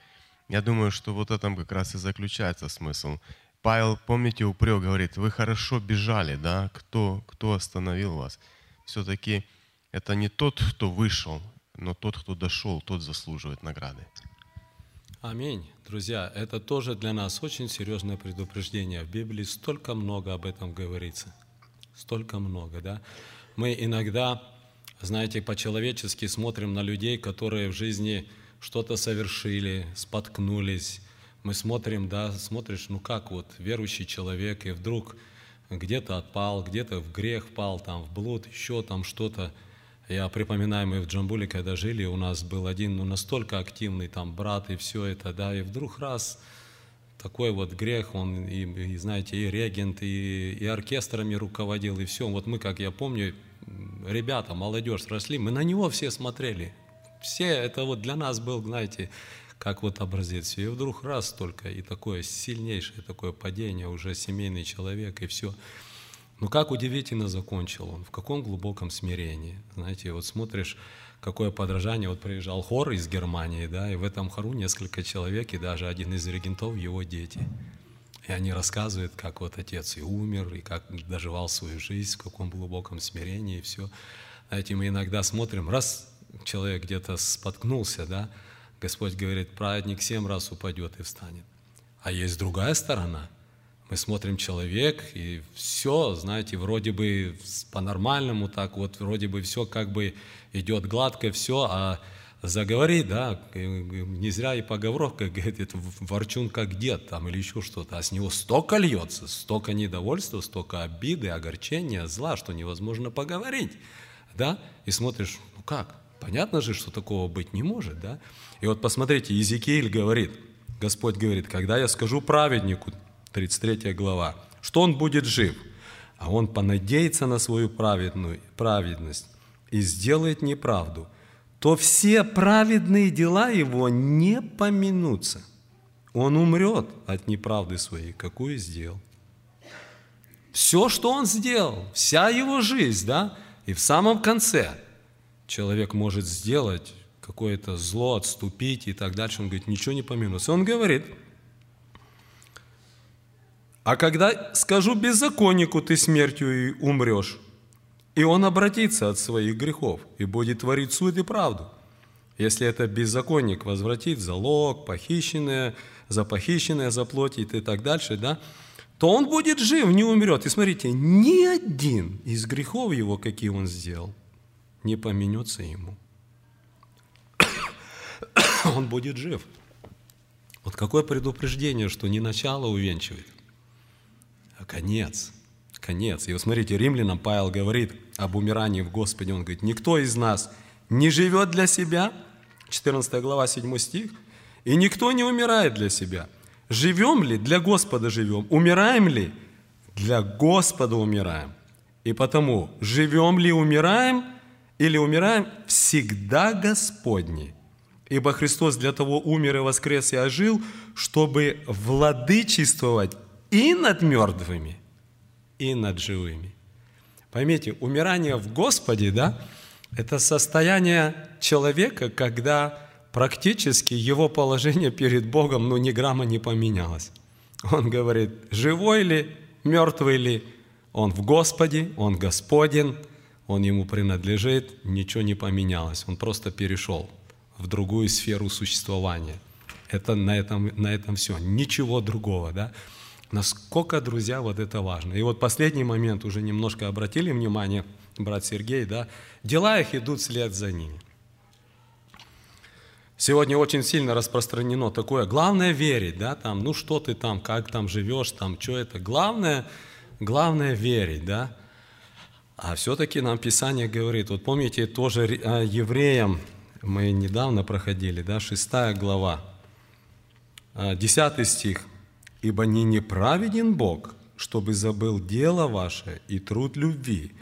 Я думаю, что вот этом как раз и заключается смысл. Павел, помните, упрек говорит, вы хорошо бежали, да? Кто, кто остановил вас? Все-таки это не тот, кто вышел, но тот, кто дошел, тот заслуживает награды. Аминь. Друзья, это тоже для нас очень серьезное предупреждение. В Библии столько много об этом говорится. Столько много, да? Мы иногда, знаете, по-человечески смотрим на людей, которые в жизни что-то совершили, споткнулись. Мы смотрим, да, смотришь, ну как вот верующий человек, и вдруг где-то отпал, где-то в грех пал, там в блуд, еще там что-то. Я припоминаю, мы в Джамбуле, когда жили, у нас был один ну, настолько активный там брат и все это, да, и вдруг раз такой вот грех, он, и, и знаете, и регент, и, и оркестрами руководил, и все. Вот мы, как я помню, ребята, молодежь росли, мы на него все смотрели. Все, это вот для нас был, знаете, как вот образец. И вдруг раз только, и такое сильнейшее такое падение, уже семейный человек, и все. Ну как удивительно закончил он, в каком глубоком смирении. Знаете, вот смотришь, какое подражание. Вот приезжал хор из Германии, да, и в этом хору несколько человек, и даже один из регентов его дети. И они рассказывают, как вот отец и умер, и как доживал свою жизнь, в каком глубоком смирении, и все. Знаете, мы иногда смотрим, раз человек где-то споткнулся, да, Господь говорит, праведник семь раз упадет и встанет. А есть другая сторона. Мы смотрим человек, и все, знаете, вроде бы по-нормальному так, вот вроде бы все как бы идет гладко, все, а заговорит, да, не зря и поговорка [laughs] говорит, ворчун как дед там или еще что-то, а с него столько льется, столько недовольства, столько обиды, огорчения, зла, что невозможно поговорить, да, и смотришь, ну как, понятно же, что такого быть не может, да, и вот посмотрите, Иезекииль говорит, Господь говорит, когда я скажу праведнику, 33 глава, что он будет жив, а он понадеется на свою праведную, праведность и сделает неправду, то все праведные дела его не поминутся. Он умрет от неправды своей, какую сделал. Все, что он сделал, вся его жизнь, да, и в самом конце человек может сделать какое-то зло, отступить и так дальше. Он говорит, ничего не поминуется. Он говорит, а когда скажу беззаконнику, ты смертью и умрешь, и он обратится от своих грехов и будет творить суд и правду. Если это беззаконник возвратит залог, похищенное, за похищенное заплатит и так дальше, да, то он будет жив, не умрет. И смотрите, ни один из грехов его, какие он сделал, не поменется ему. [coughs] он будет жив. Вот какое предупреждение, что не начало увенчивает, конец. Конец. И вот смотрите, римлянам Павел говорит об умирании в Господе. Он говорит, никто из нас не живет для себя, 14 глава, 7 стих, и никто не умирает для себя. Живем ли? Для Господа живем. Умираем ли? Для Господа умираем. И потому, живем ли, умираем, или умираем, всегда Господни. Ибо Христос для того умер и воскрес и ожил, чтобы владычествовать и над мертвыми, и над живыми. Поймите, умирание в Господе, да, это состояние человека, когда практически его положение перед Богом, ну, ни грамма не поменялось. Он говорит, живой ли, мертвый ли, он в Господе, он Господен, он ему принадлежит, ничего не поменялось, он просто перешел в другую сферу существования. Это на этом, на этом все. Ничего другого, да? Насколько, друзья, вот это важно. И вот последний момент, уже немножко обратили внимание, брат Сергей, да? Дела их идут вслед за ними. Сегодня очень сильно распространено такое. Главное верить, да, там, ну что ты там, как там живешь, там, что это. Главное, главное верить, да. А все-таки нам Писание говорит, вот помните тоже а, евреям мы недавно проходили, да, 6 глава, 10 а, стих. «Ибо не неправеден Бог, чтобы забыл дело ваше и труд любви,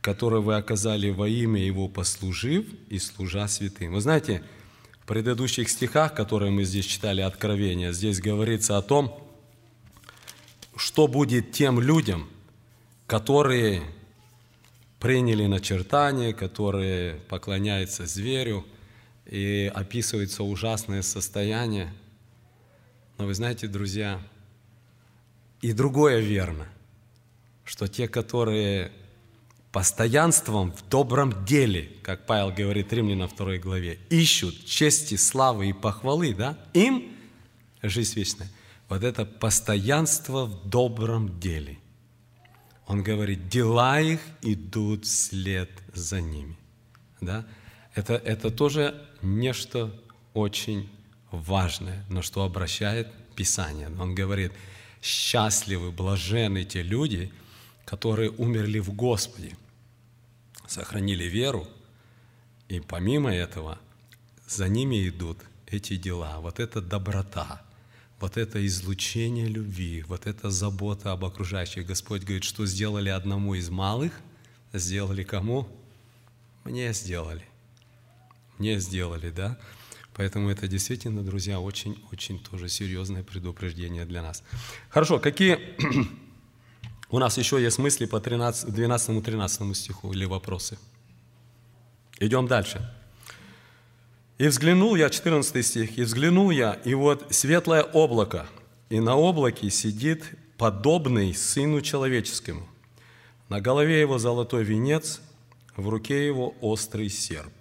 который вы оказали во имя Его, послужив и служа святым». Вы знаете, предыдущих стихах, которые мы здесь читали, Откровения, здесь говорится о том, что будет тем людям, которые приняли начертание, которые поклоняются зверю, и описывается ужасное состояние. Но вы знаете, друзья, и другое верно, что те, которые постоянством в добром деле, как Павел говорит Римлянам 2 главе, ищут чести, славы и похвалы, да, им жизнь вечная. Вот это постоянство в добром деле. Он говорит, дела их идут вслед за ними. Да? Это, это тоже нечто очень важное, на что обращает Писание. Он говорит, счастливы, блаженны те люди, которые умерли в Господе, сохранили веру, и помимо этого за ними идут эти дела, вот эта доброта, вот это излучение любви, вот эта забота об окружающих. Господь говорит, что сделали одному из малых, сделали кому? Мне сделали. Мне сделали, да? Поэтому это действительно, друзья, очень-очень тоже серьезное предупреждение для нас. Хорошо, какие [clears throat] у нас еще есть мысли по 12-13 стиху или вопросы? Идем дальше. «И взглянул я», 14 стих, «и взглянул я, и вот светлое облако, и на облаке сидит подобный Сыну Человеческому. На голове его золотой венец, в руке его острый серп.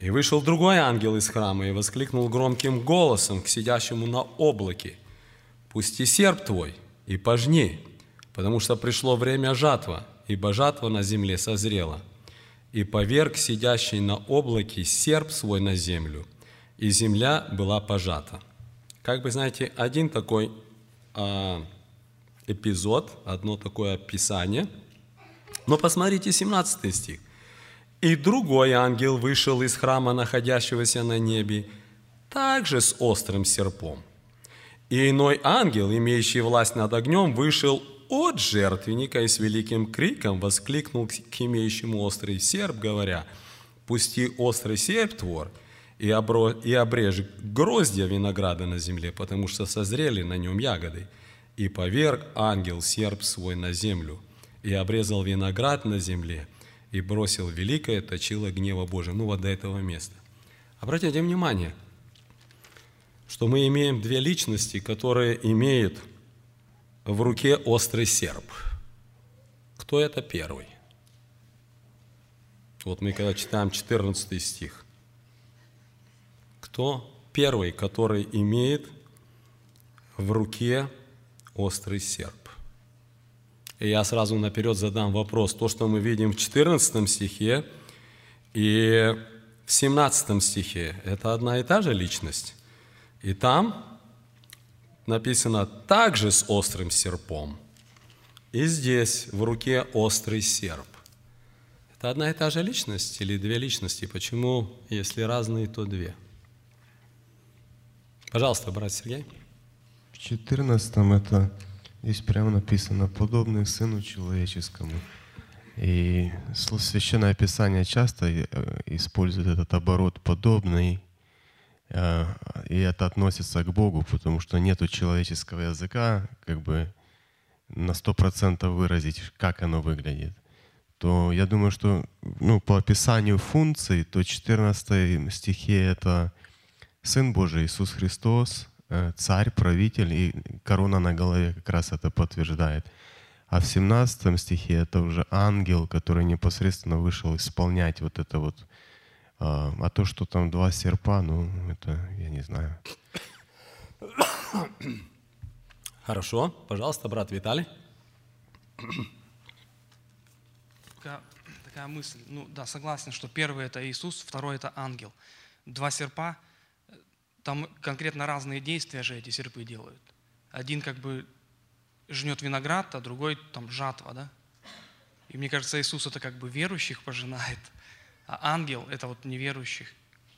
И вышел другой ангел из храма и воскликнул громким голосом к сидящему на облаке, «Пусти серп твой, и пожни, потому что пришло время жатва, ибо жатва на земле созрела. И поверг сидящий на облаке серп свой на землю, и земля была пожата. Как бы, знаете, один такой а, эпизод, одно такое описание. Но посмотрите 17 стих. «И другой ангел вышел из храма, находящегося на небе, также с острым серпом, и иной ангел, имеющий власть над огнем, вышел от жертвенника и с великим криком воскликнул к имеющему острый серп, говоря, «Пусти острый серп твор и, обро... и обрежь гроздья винограда на земле, потому что созрели на нем ягоды». И поверг ангел серп свой на землю, и обрезал виноград на земле, и бросил великое точило гнева Божия. Ну вот до этого места. Обратите внимание – что мы имеем две личности, которые имеют в руке острый серп. Кто это первый? Вот мы когда читаем 14 стих. Кто первый, который имеет в руке острый серп? И я сразу наперед задам вопрос. То, что мы видим в 14 стихе и в 17 стихе, это одна и та же личность? И там написано также с острым серпом. И здесь в руке острый серп. Это одна и та же личность или две личности? Почему, если разные, то две? Пожалуйста, брат Сергей. В 14 это здесь прямо написано «подобный Сыну Человеческому». И Священное Писание часто э, использует этот оборот «подобный», Э, и это относится к Богу, потому что нету человеческого языка, как бы на сто процентов выразить, как оно выглядит, то я думаю, что ну, по описанию функций, то 14 стихе это Сын Божий Иисус Христос, царь, правитель, и корона на голове как раз это подтверждает. А в 17 стихе это уже ангел, который непосредственно вышел исполнять вот это вот а, а то, что там два серпа, ну, это я не знаю. Хорошо. Пожалуйста, брат Виталий. Такая, такая мысль. Ну да, согласен, что первый это Иисус, второй это ангел. Два серпа, там конкретно разные действия же эти серпы делают. Один как бы жнет виноград, а другой там жатва, да? И мне кажется, Иисус это как бы верующих пожинает, а ангел – это вот неверующих,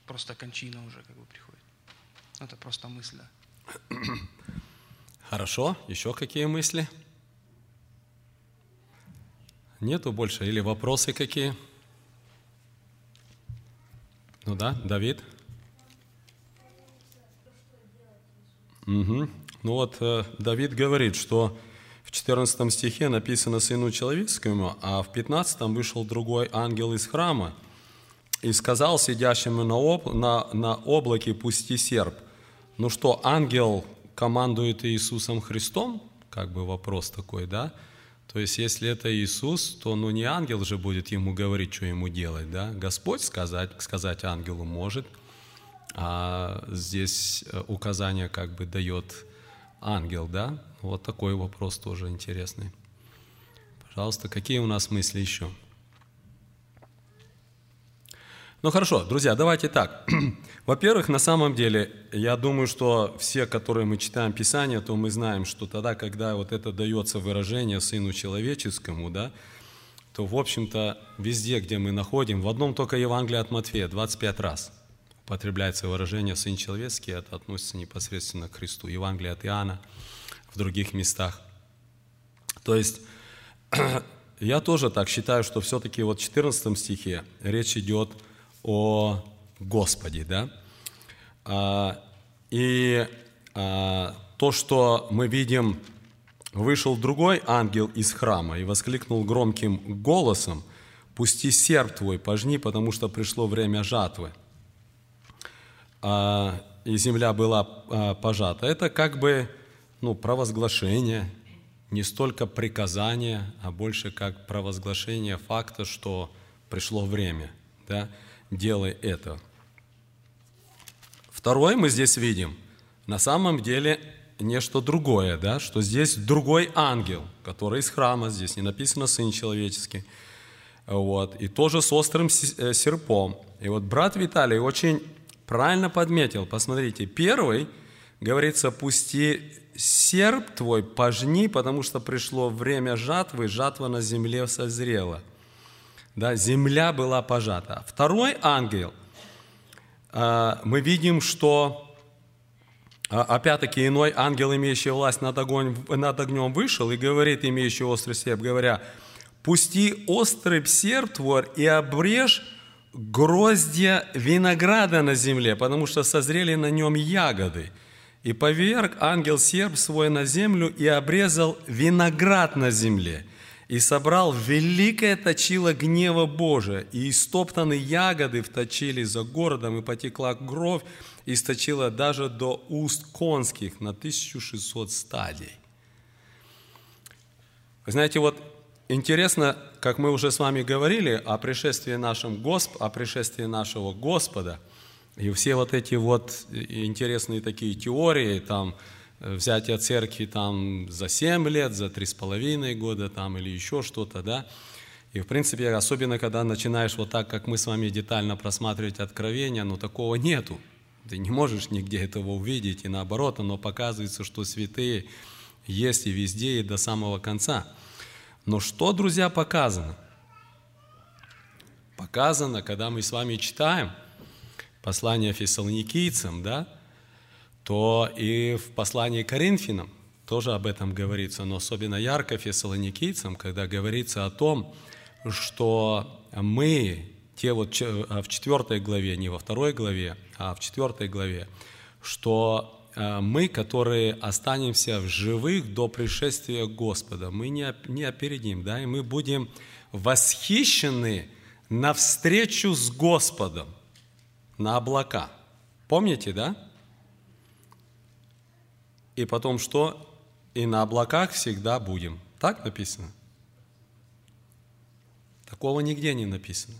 просто кончина уже как бы приходит. Ну, это просто мысль, да. Хорошо. Еще какие мысли? Нету больше? Или вопросы какие? Ну да, Давид. Угу. Ну вот э, Давид говорит, что в 14 стихе написано «Сыну человеческому», а в 15 вышел другой ангел из храма и сказал сидящему на, об, на, на облаке «Пусти серп». Ну что, ангел командует Иисусом Христом? Как бы вопрос такой, да? То есть, если это Иисус, то ну не ангел же будет ему говорить, что ему делать, да? Господь сказать, сказать ангелу может, а здесь э, указание как бы дает ангел, да? Вот такой вопрос тоже интересный. Пожалуйста, какие у нас мысли еще? Ну хорошо, друзья, давайте так. [clears throat] Во-первых, на самом деле, я думаю, что все, которые мы читаем Писание, то мы знаем, что тогда, когда вот это дается выражение Сыну Человеческому, да, то, в общем-то, везде, где мы находим, в одном только Евангелии от Матфея 25 раз употребляется выражение «Сын человеческий», это относится непосредственно к Христу. Евангелие от Иоанна, в других местах. То есть, [clears throat] я тоже так считаю, что все-таки вот в 14 стихе речь идет о Господе, да? А, и а, то, что мы видим, вышел другой ангел из храма и воскликнул громким голосом, «Пусти серп твой, пожни, потому что пришло время жатвы». А, и земля была пожата. Это как бы ну, провозглашение, не столько приказание, а больше как провозглашение факта, что пришло время. Да? делай это. Второе мы здесь видим, на самом деле нечто другое, да, что здесь другой ангел, который из храма, здесь не написано «сын человеческий», вот, и тоже с острым э, серпом. И вот брат Виталий очень правильно подметил, посмотрите, первый, говорится, пусти серп твой, пожни, потому что пришло время жатвы, жатва на земле созрела – да, земля была пожата. Второй ангел, а, мы видим, что а, опять-таки иной ангел, имеющий власть над, огонь, над огнем, вышел и говорит, имеющий острый серп, говоря, «Пусти острый серп твой и обрежь гроздья винограда на земле, потому что созрели на нем ягоды». И поверг ангел серп свой на землю и обрезал виноград на земле – и собрал великое точило гнева Божия, и истоптаны ягоды вточили за городом, и потекла кровь, и сточила даже до уст конских на 1600 стадий. Вы знаете, вот интересно, как мы уже с вами говорили о пришествии, нашем Госп... о пришествии нашего Господа, и все вот эти вот интересные такие теории, там, взятие церкви там за 7 лет, за 3,5 года там или еще что-то, да. И, в принципе, особенно, когда начинаешь вот так, как мы с вами детально просматривать откровения, ну, такого нету. Ты не можешь нигде этого увидеть, и наоборот, оно показывается, что святые есть и везде, и до самого конца. Но что, друзья, показано? Показано, когда мы с вами читаем послание фессалоникийцам, да, то и в послании Коринфянам тоже об этом говорится, но особенно ярко фессалоникийцам, когда говорится о том, что мы, те вот в четвертой главе, не во второй главе, а в четвертой главе, что мы, которые останемся в живых до пришествия Господа, мы не, не опередим, да, и мы будем восхищены навстречу с Господом на облака. Помните, да? и потом что? И на облаках всегда будем. Так написано? Такого нигде не написано.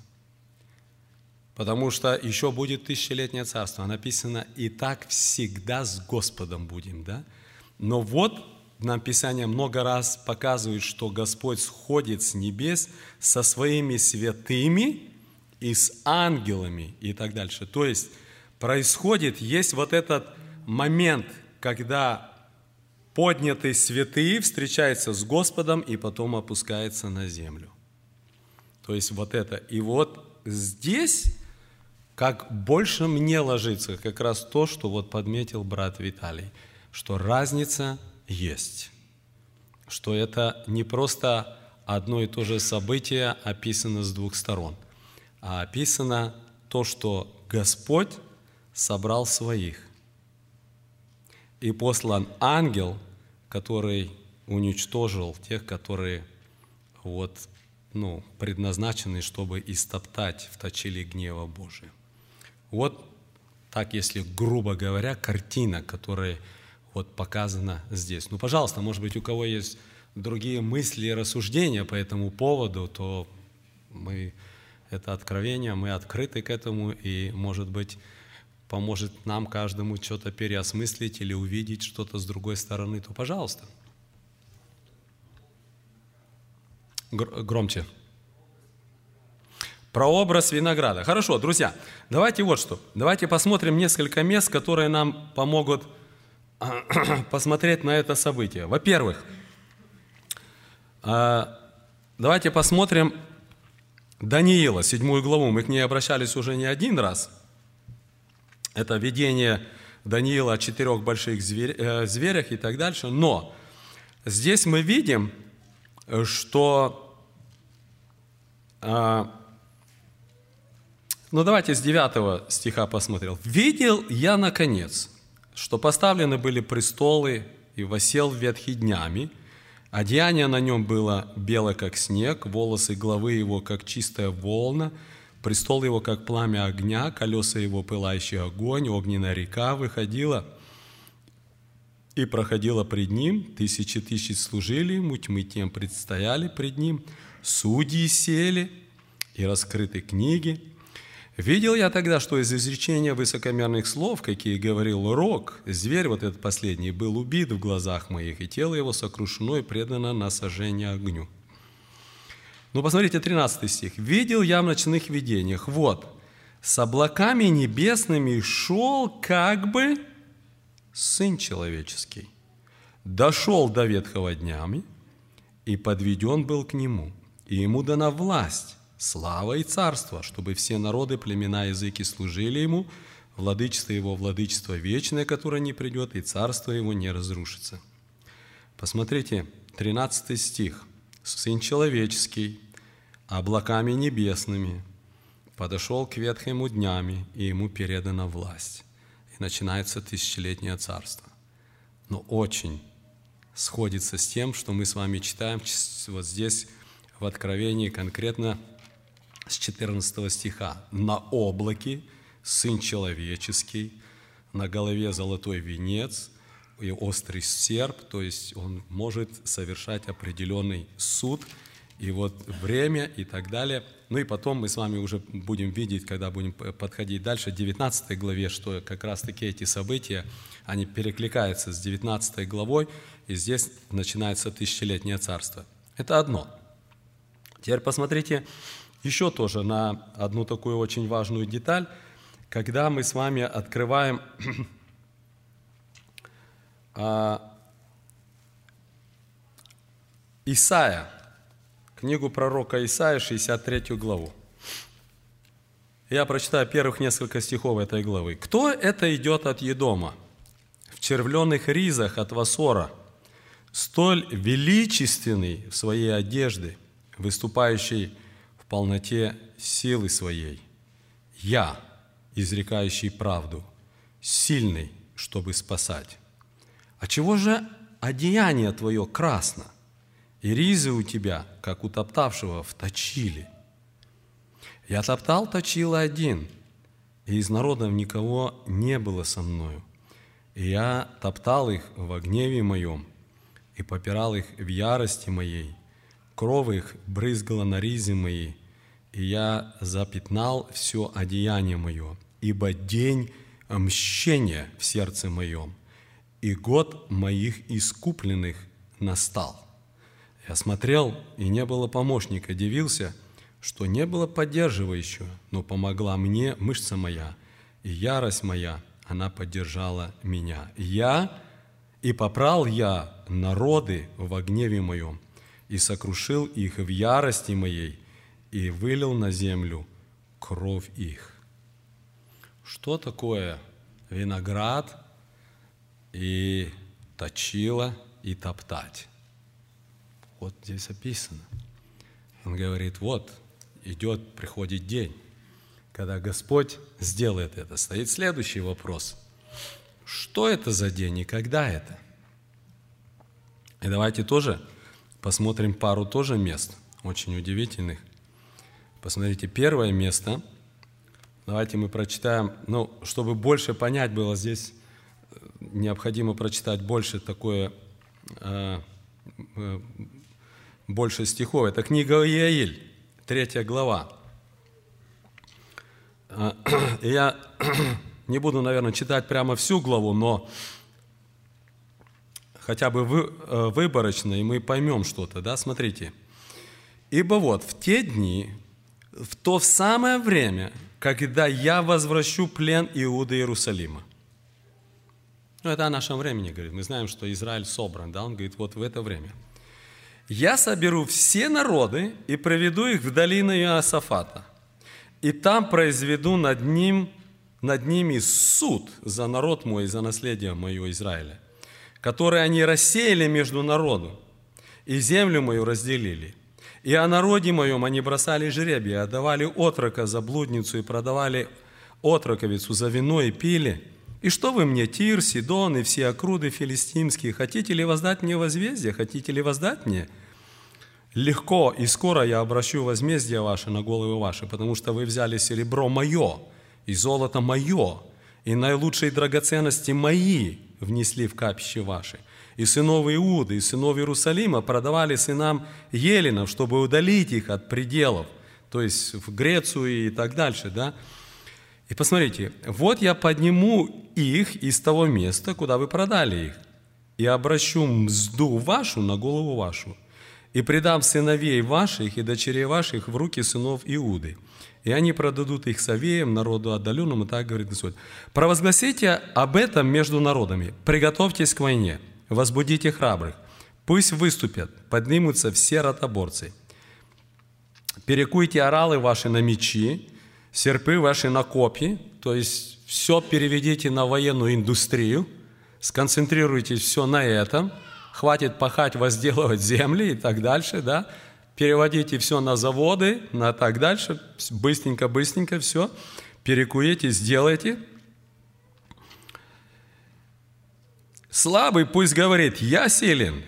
Потому что еще будет тысячелетнее царство. Написано, и так всегда с Господом будем. Да? Но вот нам Писание много раз показывает, что Господь сходит с небес со своими святыми и с ангелами и так дальше. То есть происходит, есть вот этот момент – когда поднятый святые встречается с Господом и потом опускается на землю. То есть вот это. И вот здесь, как больше мне ложится, как раз то, что вот подметил брат Виталий, что разница есть. Что это не просто одно и то же событие описано с двух сторон, а описано то, что Господь собрал своих. И послан ангел, который уничтожил тех, которые вот, ну, предназначены, чтобы истоптать в точили гнева Божия. Вот так, если грубо говоря, картина, которая вот показана здесь. Ну, пожалуйста, может быть, у кого есть другие мысли и рассуждения по этому поводу, то мы это откровение, мы открыты к этому, и, может быть, поможет нам каждому что-то переосмыслить или увидеть что-то с другой стороны, то пожалуйста. Гр- громче. Прообраз винограда. Хорошо, друзья, давайте вот что. Давайте посмотрим несколько мест, которые нам помогут [clears throat] посмотреть на это событие. Во-первых, а, давайте посмотрим Даниила, седьмую главу. Мы к ней обращались уже не один раз. Это видение Даниила о четырех больших э, зверях и так дальше. Но здесь мы видим, что а, ну давайте с 9 стиха посмотрим. «Видел я, наконец, что поставлены были престолы, и восел ветхий днями, одеяние на нем было белое, как снег, волосы главы его, как чистая волна, престол его, как пламя огня, колеса его, пылающий огонь, огненная река выходила и проходила пред ним, тысячи тысяч служили ему, тьмы тем предстояли пред ним, судьи сели и раскрыты книги, Видел я тогда, что из изречения высокомерных слов, какие говорил Рок, зверь вот этот последний, был убит в глазах моих, и тело его сокрушено и предано на сожжение огню. Ну, посмотрите, 13 стих. «Видел я в ночных видениях, вот, с облаками небесными шел как бы Сын Человеческий. Дошел до ветхого днями, и подведен был к Нему, и Ему дана власть, слава и царство, чтобы все народы, племена, языки служили Ему, владычество Его, владычество вечное, которое не придет, и царство Его не разрушится. Посмотрите, 13 стих. «Сын человеческий, облаками небесными, подошел к ветхому днями, и ему передана власть». И начинается тысячелетнее царство. Но очень сходится с тем, что мы с вами читаем вот здесь в Откровении конкретно с 14 стиха. «На облаке Сын Человеческий, на голове золотой венец и острый серп, то есть он может совершать определенный суд, и вот время и так далее. Ну и потом мы с вами уже будем видеть, когда будем подходить дальше, в 19 главе, что как раз-таки эти события, они перекликаются с 19 главой, и здесь начинается тысячелетнее царство. Это одно. Теперь посмотрите, еще тоже на одну такую очень важную деталь, когда мы с вами открываем [clears throat] а, Исаия, книгу пророка Исаия, 63 главу. Я прочитаю первых несколько стихов этой главы. «Кто это идет от Едома? В червленных ризах от Васора, столь величественный в своей одежде, выступающий полноте силы своей. Я, изрекающий правду, сильный, чтобы спасать. А чего же одеяние твое красно, и ризы у тебя, как у топтавшего, в точили? Я топтал точила один, и из народов никого не было со мною. И я топтал их в гневе моем, и попирал их в ярости моей. Кровь их брызгала на ризы мои, и я запятнал все одеяние мое, ибо день мщения в сердце моем, и год моих искупленных настал. Я смотрел, и не было помощника, дивился, что не было поддерживающего, но помогла мне мышца моя, и ярость моя, она поддержала меня. Я и попрал я народы в гневе моем, и сокрушил их в ярости моей, и вылил на землю кровь их. Что такое виноград и точила и топтать? Вот здесь описано. Он говорит, вот, идет, приходит день, когда Господь сделает это, стоит следующий вопрос. Что это за день и когда это? И давайте тоже посмотрим пару тоже мест, очень удивительных. Посмотрите, первое место. Давайте мы прочитаем, ну, чтобы больше понять было здесь, э, необходимо прочитать больше такое, э, э, больше стихов. Это книга Иаиль, третья глава. [clears throat] Я [clears throat] не буду, наверное, читать прямо всю главу, но хотя бы вы, выборочно, и мы поймем что-то, да, смотрите. «Ибо вот в те дни, в то самое время, когда я возвращу плен Иуда Иерусалима». Ну, это о нашем времени, говорит. Мы знаем, что Израиль собран, да, он говорит, вот в это время. «Я соберу все народы и проведу их в долину Иосафата, и там произведу над, ним, над ними суд за народ мой и за наследие мое Израиля, которое они рассеяли между народом, и землю мою разделили. И о народе моем они бросали жребия, отдавали отрока за блудницу и продавали отроковицу за вино и пили. И что вы мне, Тир, Сидон и все окруды филистимские, хотите ли воздать мне возмездие, хотите ли воздать мне? Легко и скоро я обращу возмездие ваше на головы ваши, потому что вы взяли серебро мое, и золото мое, и наилучшие драгоценности мои внесли в капище ваши. И сынов Иуды, и сынов Иерусалима продавали сынам Еленов, чтобы удалить их от пределов, то есть в Грецию и так дальше, да. И посмотрите, вот я подниму их из того места, куда вы продали их, и обращу мзду вашу на голову вашу, и предам сыновей ваших и дочерей ваших в руки сынов Иуды. И они продадут их совеям, народу отдаленному, так говорит Господь. Провозгласите об этом между народами, приготовьтесь к войне, возбудите храбрых, пусть выступят, поднимутся все ротоборцы. Перекуйте оралы ваши на мечи, серпы ваши на копья, то есть все переведите на военную индустрию, сконцентрируйтесь все на этом, хватит пахать, возделывать земли и так дальше, да, переводите все на заводы, на так дальше, быстренько-быстренько все, перекуете, сделайте. Слабый пусть говорит, я силен.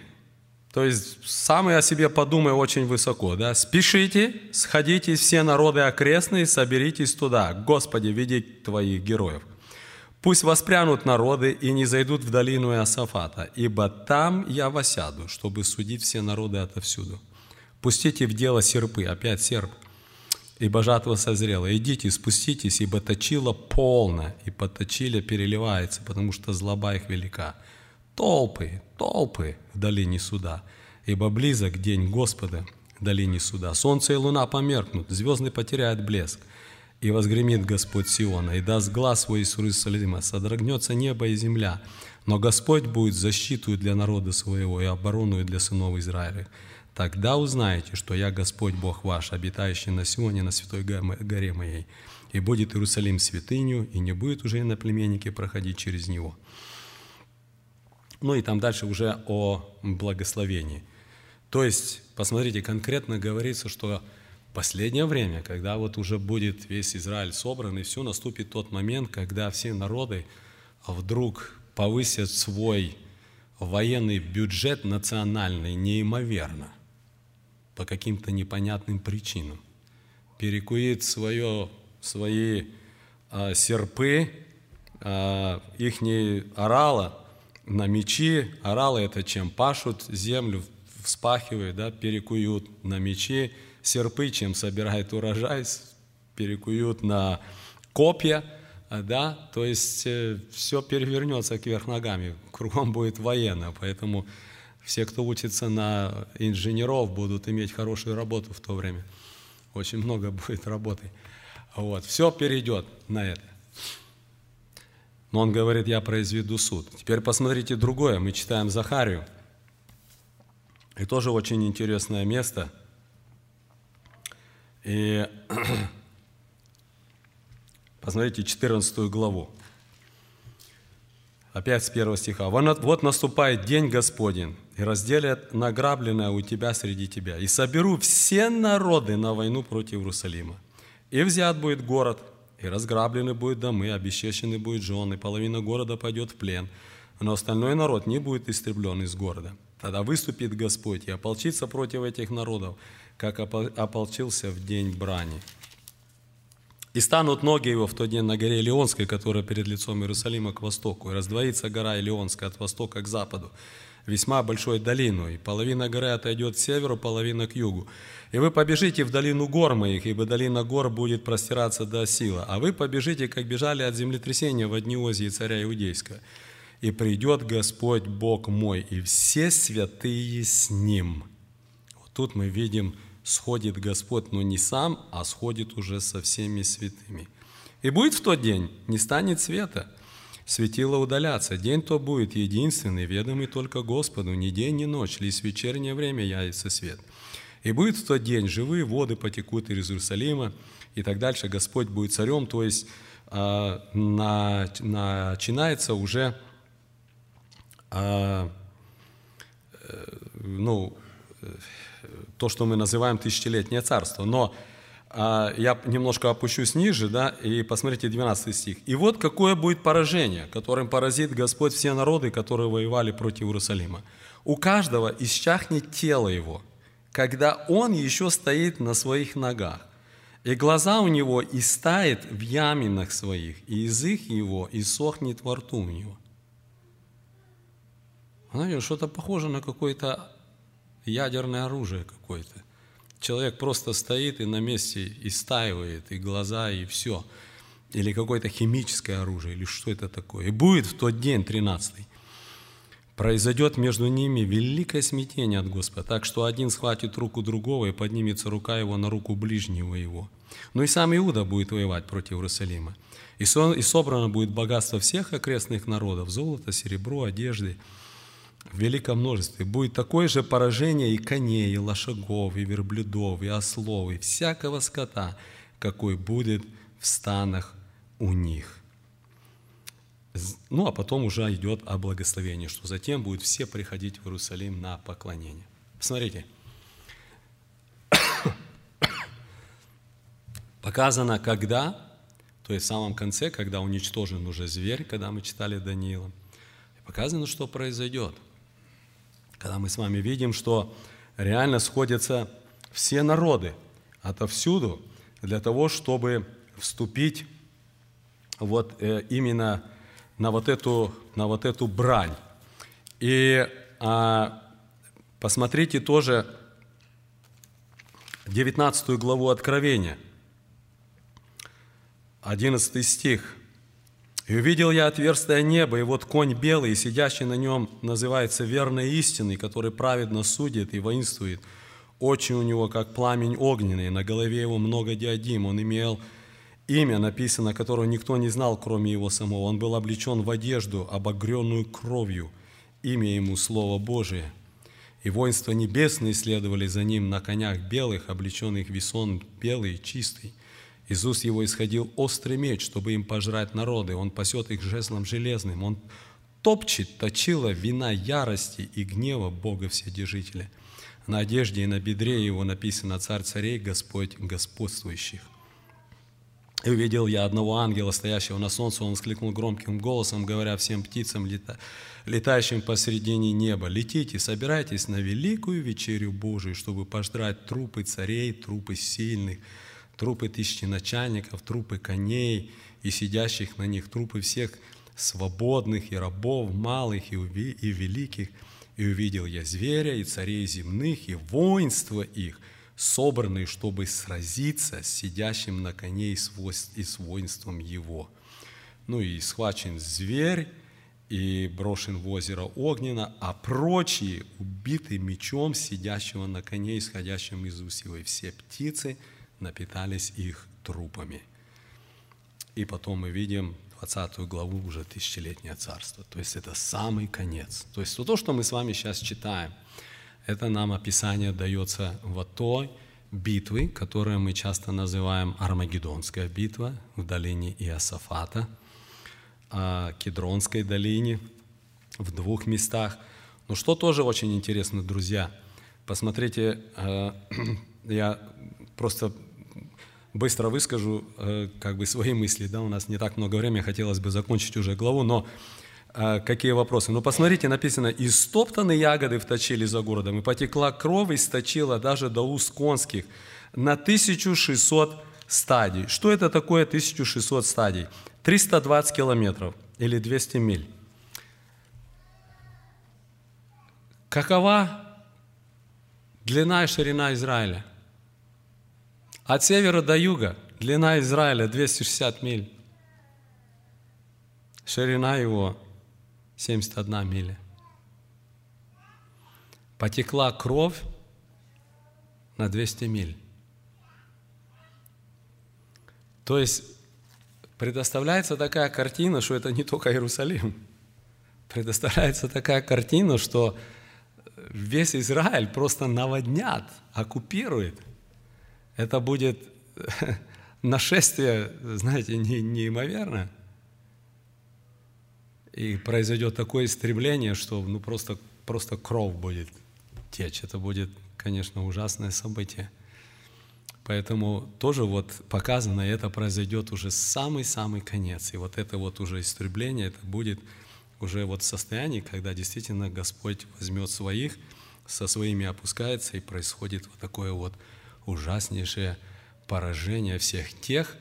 То есть самый о себе подумай очень высоко. Да? Спешите, сходите все народы окрестные, соберитесь туда. Господи, веди твоих героев. Пусть воспрянут народы и не зайдут в долину Иосафата, ибо там я восяду, чтобы судить все народы отовсюду. Пустите в дело серпы, опять серп, ибо жатва созрела. Идите, спуститесь, ибо точила полно, и поточили переливается, потому что злоба их велика. Толпы, толпы в долине суда, ибо близок день Господа в долине суда. Солнце и луна померкнут, звезды потеряют блеск, и возгремит Господь Сиона, и даст глаз свой из Иерусалима, содрогнется небо и земля, но Господь будет защиту для народа своего и оборону для сынов Израиля. Тогда узнаете, что я Господь Бог ваш, обитающий на Сионе, на святой горе моей. И будет Иерусалим святыню, и не будет уже иноплеменники проходить через него. Ну и там дальше уже о благословении. То есть, посмотрите, конкретно говорится, что последнее время, когда вот уже будет весь Израиль собран, и все, наступит тот момент, когда все народы вдруг повысят свой военный бюджет национальный неимоверно – по каким-то непонятным причинам. Перекует свое, свои а, серпы, а, их орала на мечи. Оралы это чем? Пашут землю, вспахивают, да, перекуют на мечи. Серпы чем собирают урожай, перекуют на копья, да, то есть э, все перевернется кверх ногами, кругом будет военно, поэтому все, кто учится на инженеров, будут иметь хорошую работу в то время. Очень много [laughs] будет работы. Вот. Все перейдет на это. Но он говорит, я произведу суд. Теперь посмотрите другое. Мы читаем Захарию. И тоже очень интересное место. И [clears throat] посмотрите 14 главу. Опять с первого стиха. «Вот наступает день Господень, и разделят награбленное у тебя среди тебя, и соберу все народы на войну против Иерусалима. И взят будет город, и разграблены будут домы, обесчещены будут жены, половина города пойдет в плен, но остальной народ не будет истреблен из города. Тогда выступит Господь и ополчится против этих народов, как ополчился в день брани. И станут ноги его в тот день на горе Илионской, которая перед лицом Иерусалима к востоку, и раздвоится гора Илионская от востока к западу, весьма большой долину, и половина горы отойдет к северу, половина к югу. И вы побежите в долину гор моих, ибо долина гор будет простираться до сила. А вы побежите, как бежали от землетрясения в дни Озии царя Иудейского. И придет Господь Бог мой, и все святые с Ним. Вот тут мы видим, сходит Господь, но не сам, а сходит уже со всеми святыми. И будет в тот день, не станет света – Светило удаляться, день то будет единственный, ведомый только Господу, ни день, ни ночь, лишь вечернее время явится свет. И будет в тот день живые воды потекут из Иерусалима, и так дальше Господь будет царем, то есть э, на, начинается уже э, ну, то, что мы называем тысячелетнее царство. Но я немножко опущусь ниже, да, и посмотрите 12 стих. «И вот какое будет поражение, которым поразит Господь все народы, которые воевали против Иерусалима. У каждого исчахнет тело его, когда он еще стоит на своих ногах, и глаза у него истает в яминах своих, и язык его иссохнет во рту у него». Знаете, что-то похоже на какое-то ядерное оружие какое-то – человек просто стоит и на месте истаивает, и глаза, и все. Или какое-то химическое оружие, или что это такое. И будет в тот день, 13 произойдет между ними великое смятение от Господа, так что один схватит руку другого, и поднимется рука его на руку ближнего его. Но и сам Иуда будет воевать против Иерусалима. И собрано будет богатство всех окрестных народов, золото, серебро, одежды, в великом множестве. Будет такое же поражение и коней, и лошадов, и верблюдов, и ослов, и всякого скота, какой будет в станах у них. Ну, а потом уже идет о благословении, что затем будут все приходить в Иерусалим на поклонение. Смотрите. [coughs] Показано, когда, то есть в самом конце, когда уничтожен уже зверь, когда мы читали Даниила. Показано, что произойдет – когда мы с вами видим, что реально сходятся все народы отовсюду для того, чтобы вступить вот э, именно на вот эту, на вот эту брань. И а, посмотрите тоже 19 главу Откровения, 11 стих – и увидел я отверстие неба, и вот конь белый, сидящий на нем называется верной истиной, который праведно судит и воинствует. Очи у него, как пламень огненный, на голове его много диадим. Он имел имя, написано, которого никто не знал, кроме его самого. Он был облечен в одежду, обогренную кровью. Имя ему Слово Божие. И воинства небесные следовали за ним на конях белых, облеченных весон белый, чистый. Из уст его исходил острый меч, чтобы им пожрать народы. Он пасет их жезлом железным. Он топчет точила вина ярости и гнева Бога Вседержителя. На одежде и на бедре его написано «Царь царей, Господь господствующих». И увидел я одного ангела, стоящего на солнце, он воскликнул громким голосом, говоря всем птицам, лета, летающим посредине неба, «Летите, собирайтесь на великую вечерю Божию, чтобы пожрать трупы царей, трупы сильных, трупы тысячи начальников, трупы коней и сидящих на них, трупы всех свободных и рабов, малых и, и великих. И увидел я зверя и царей земных, и воинство их, собранные, чтобы сразиться с сидящим на коне и с воинством его. Ну и схвачен зверь, и брошен в озеро огненно, а прочие убиты мечом сидящего на коне, исходящим из. И все птицы – напитались их трупами. И потом мы видим 20 главу уже тысячелетнее царство. То есть это самый конец. То есть то, что мы с вами сейчас читаем, это нам описание дается в той битвы, которую мы часто называем Армагеддонская битва в долине Иосафата, Кедронской долине, в двух местах. Но что тоже очень интересно, друзья, посмотрите, э, [clears throat] я просто быстро выскажу э, как бы свои мысли, да, у нас не так много времени, хотелось бы закончить уже главу, но э, какие вопросы? Ну, посмотрите, написано, «И стоптаны ягоды вточили за городом, и потекла кровь, и сточила даже до уст конских на 1600 стадий». Что это такое 1600 стадий? 320 километров или 200 миль. Какова длина и ширина Израиля? От севера до юга длина Израиля 260 миль. Ширина его 71 миля. Потекла кровь на 200 миль. То есть предоставляется такая картина, что это не только Иерусалим. Предоставляется такая картина, что весь Израиль просто наводнят, оккупирует. Это будет [laughs] нашествие, знаете, не, неимоверное. И произойдет такое истребление, что ну, просто, просто кровь будет течь. Это будет, конечно, ужасное событие. Поэтому тоже вот показано, это произойдет уже самый-самый конец. И вот это вот уже истребление, это будет уже вот в состоянии, когда действительно Господь возьмет своих, со своими опускается, и происходит вот такое вот ужаснейшее поражение всех тех,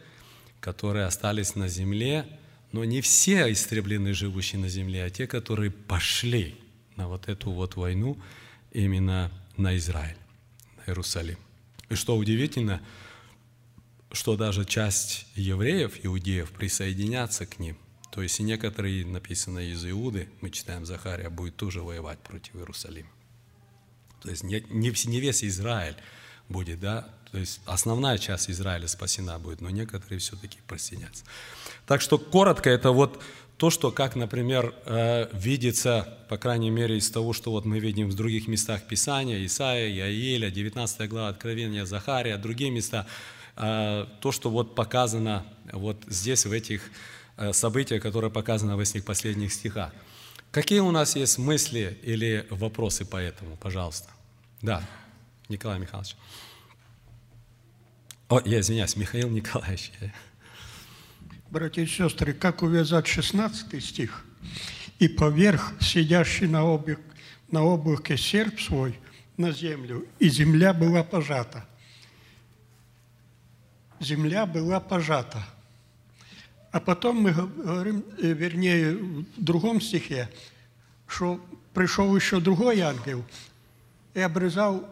которые остались на земле, но не все истреблены, живущие на земле, а те, которые пошли на вот эту вот войну именно на Израиль, на Иерусалим. И что удивительно, что даже часть евреев, иудеев, присоединятся к ним. То есть и некоторые, написано из Иуды, мы читаем Захария, будет тоже воевать против Иерусалима. То есть не, не весь Израиль будет, да, то есть основная часть Израиля спасена будет, но некоторые все-таки присоединятся. Так что коротко это вот то, что, как, например, э, видится, по крайней мере, из того, что вот мы видим в других местах Писания, Исаия, Иаиля, 19 глава Откровения, Захария, другие места, э, то, что вот показано вот здесь, в этих э, событиях, которые показаны в этих последних стихах. Какие у нас есть мысли или вопросы по этому, пожалуйста? Да, Николай Михайлович. О, я извиняюсь, Михаил Николаевич. Братья и сестры, как увязать 16 стих? «И поверх сидящий на, облак, на облаке серп свой на землю, и земля была пожата». Земля была пожата. А потом мы говорим, э, вернее, в другом стихе, что пришел еще другой ангел и обрезал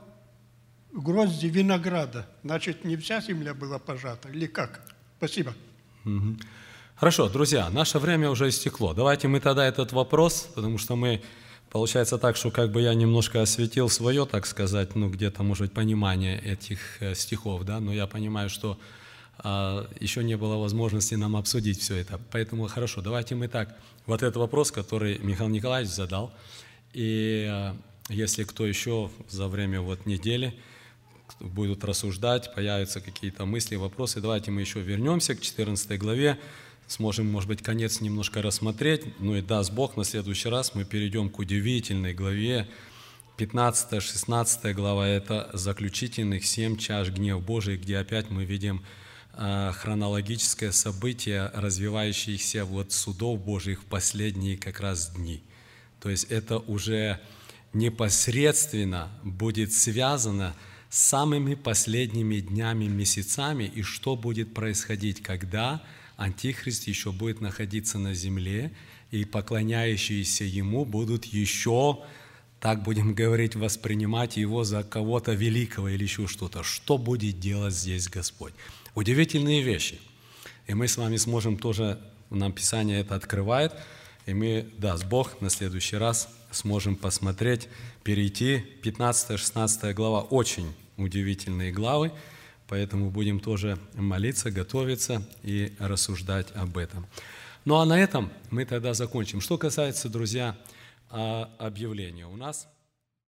грозди винограда. Значит, не вся земля была пожата, или как? Спасибо. Хорошо, друзья, наше время уже истекло. Давайте мы тогда этот вопрос, потому что мы, получается так, что как бы я немножко осветил свое, так сказать, ну где-то, может быть, понимание этих э, стихов, да, но я понимаю, что а, еще не было возможности нам обсудить все это. Поэтому хорошо, давайте мы так, вот этот вопрос, который Михаил Николаевич задал, и а, если кто еще за время вот недели будут рассуждать, появятся какие-то мысли, вопросы, давайте мы еще вернемся к 14 главе, сможем, может быть, конец немножко рассмотреть, ну и даст Бог, на следующий раз мы перейдем к удивительной главе, 15-16 глава – это заключительных семь чаш гнев Божий, где опять мы видим а, хронологическое событие, развивающееся вот судов Божьих в последние как раз дни. То есть это уже непосредственно будет связано с самыми последними днями, месяцами, и что будет происходить, когда Антихрист еще будет находиться на земле, и поклоняющиеся Ему будут еще, так будем говорить, воспринимать Его за кого-то великого или еще что-то. Что будет делать здесь Господь? Удивительные вещи. И мы с вами сможем тоже, нам Писание это открывает, и мы, даст Бог, на следующий раз сможем посмотреть, перейти. 15-16 глава очень удивительные главы, поэтому будем тоже молиться, готовиться и рассуждать об этом. Ну а на этом мы тогда закончим. Что касается, друзья, объявления. У нас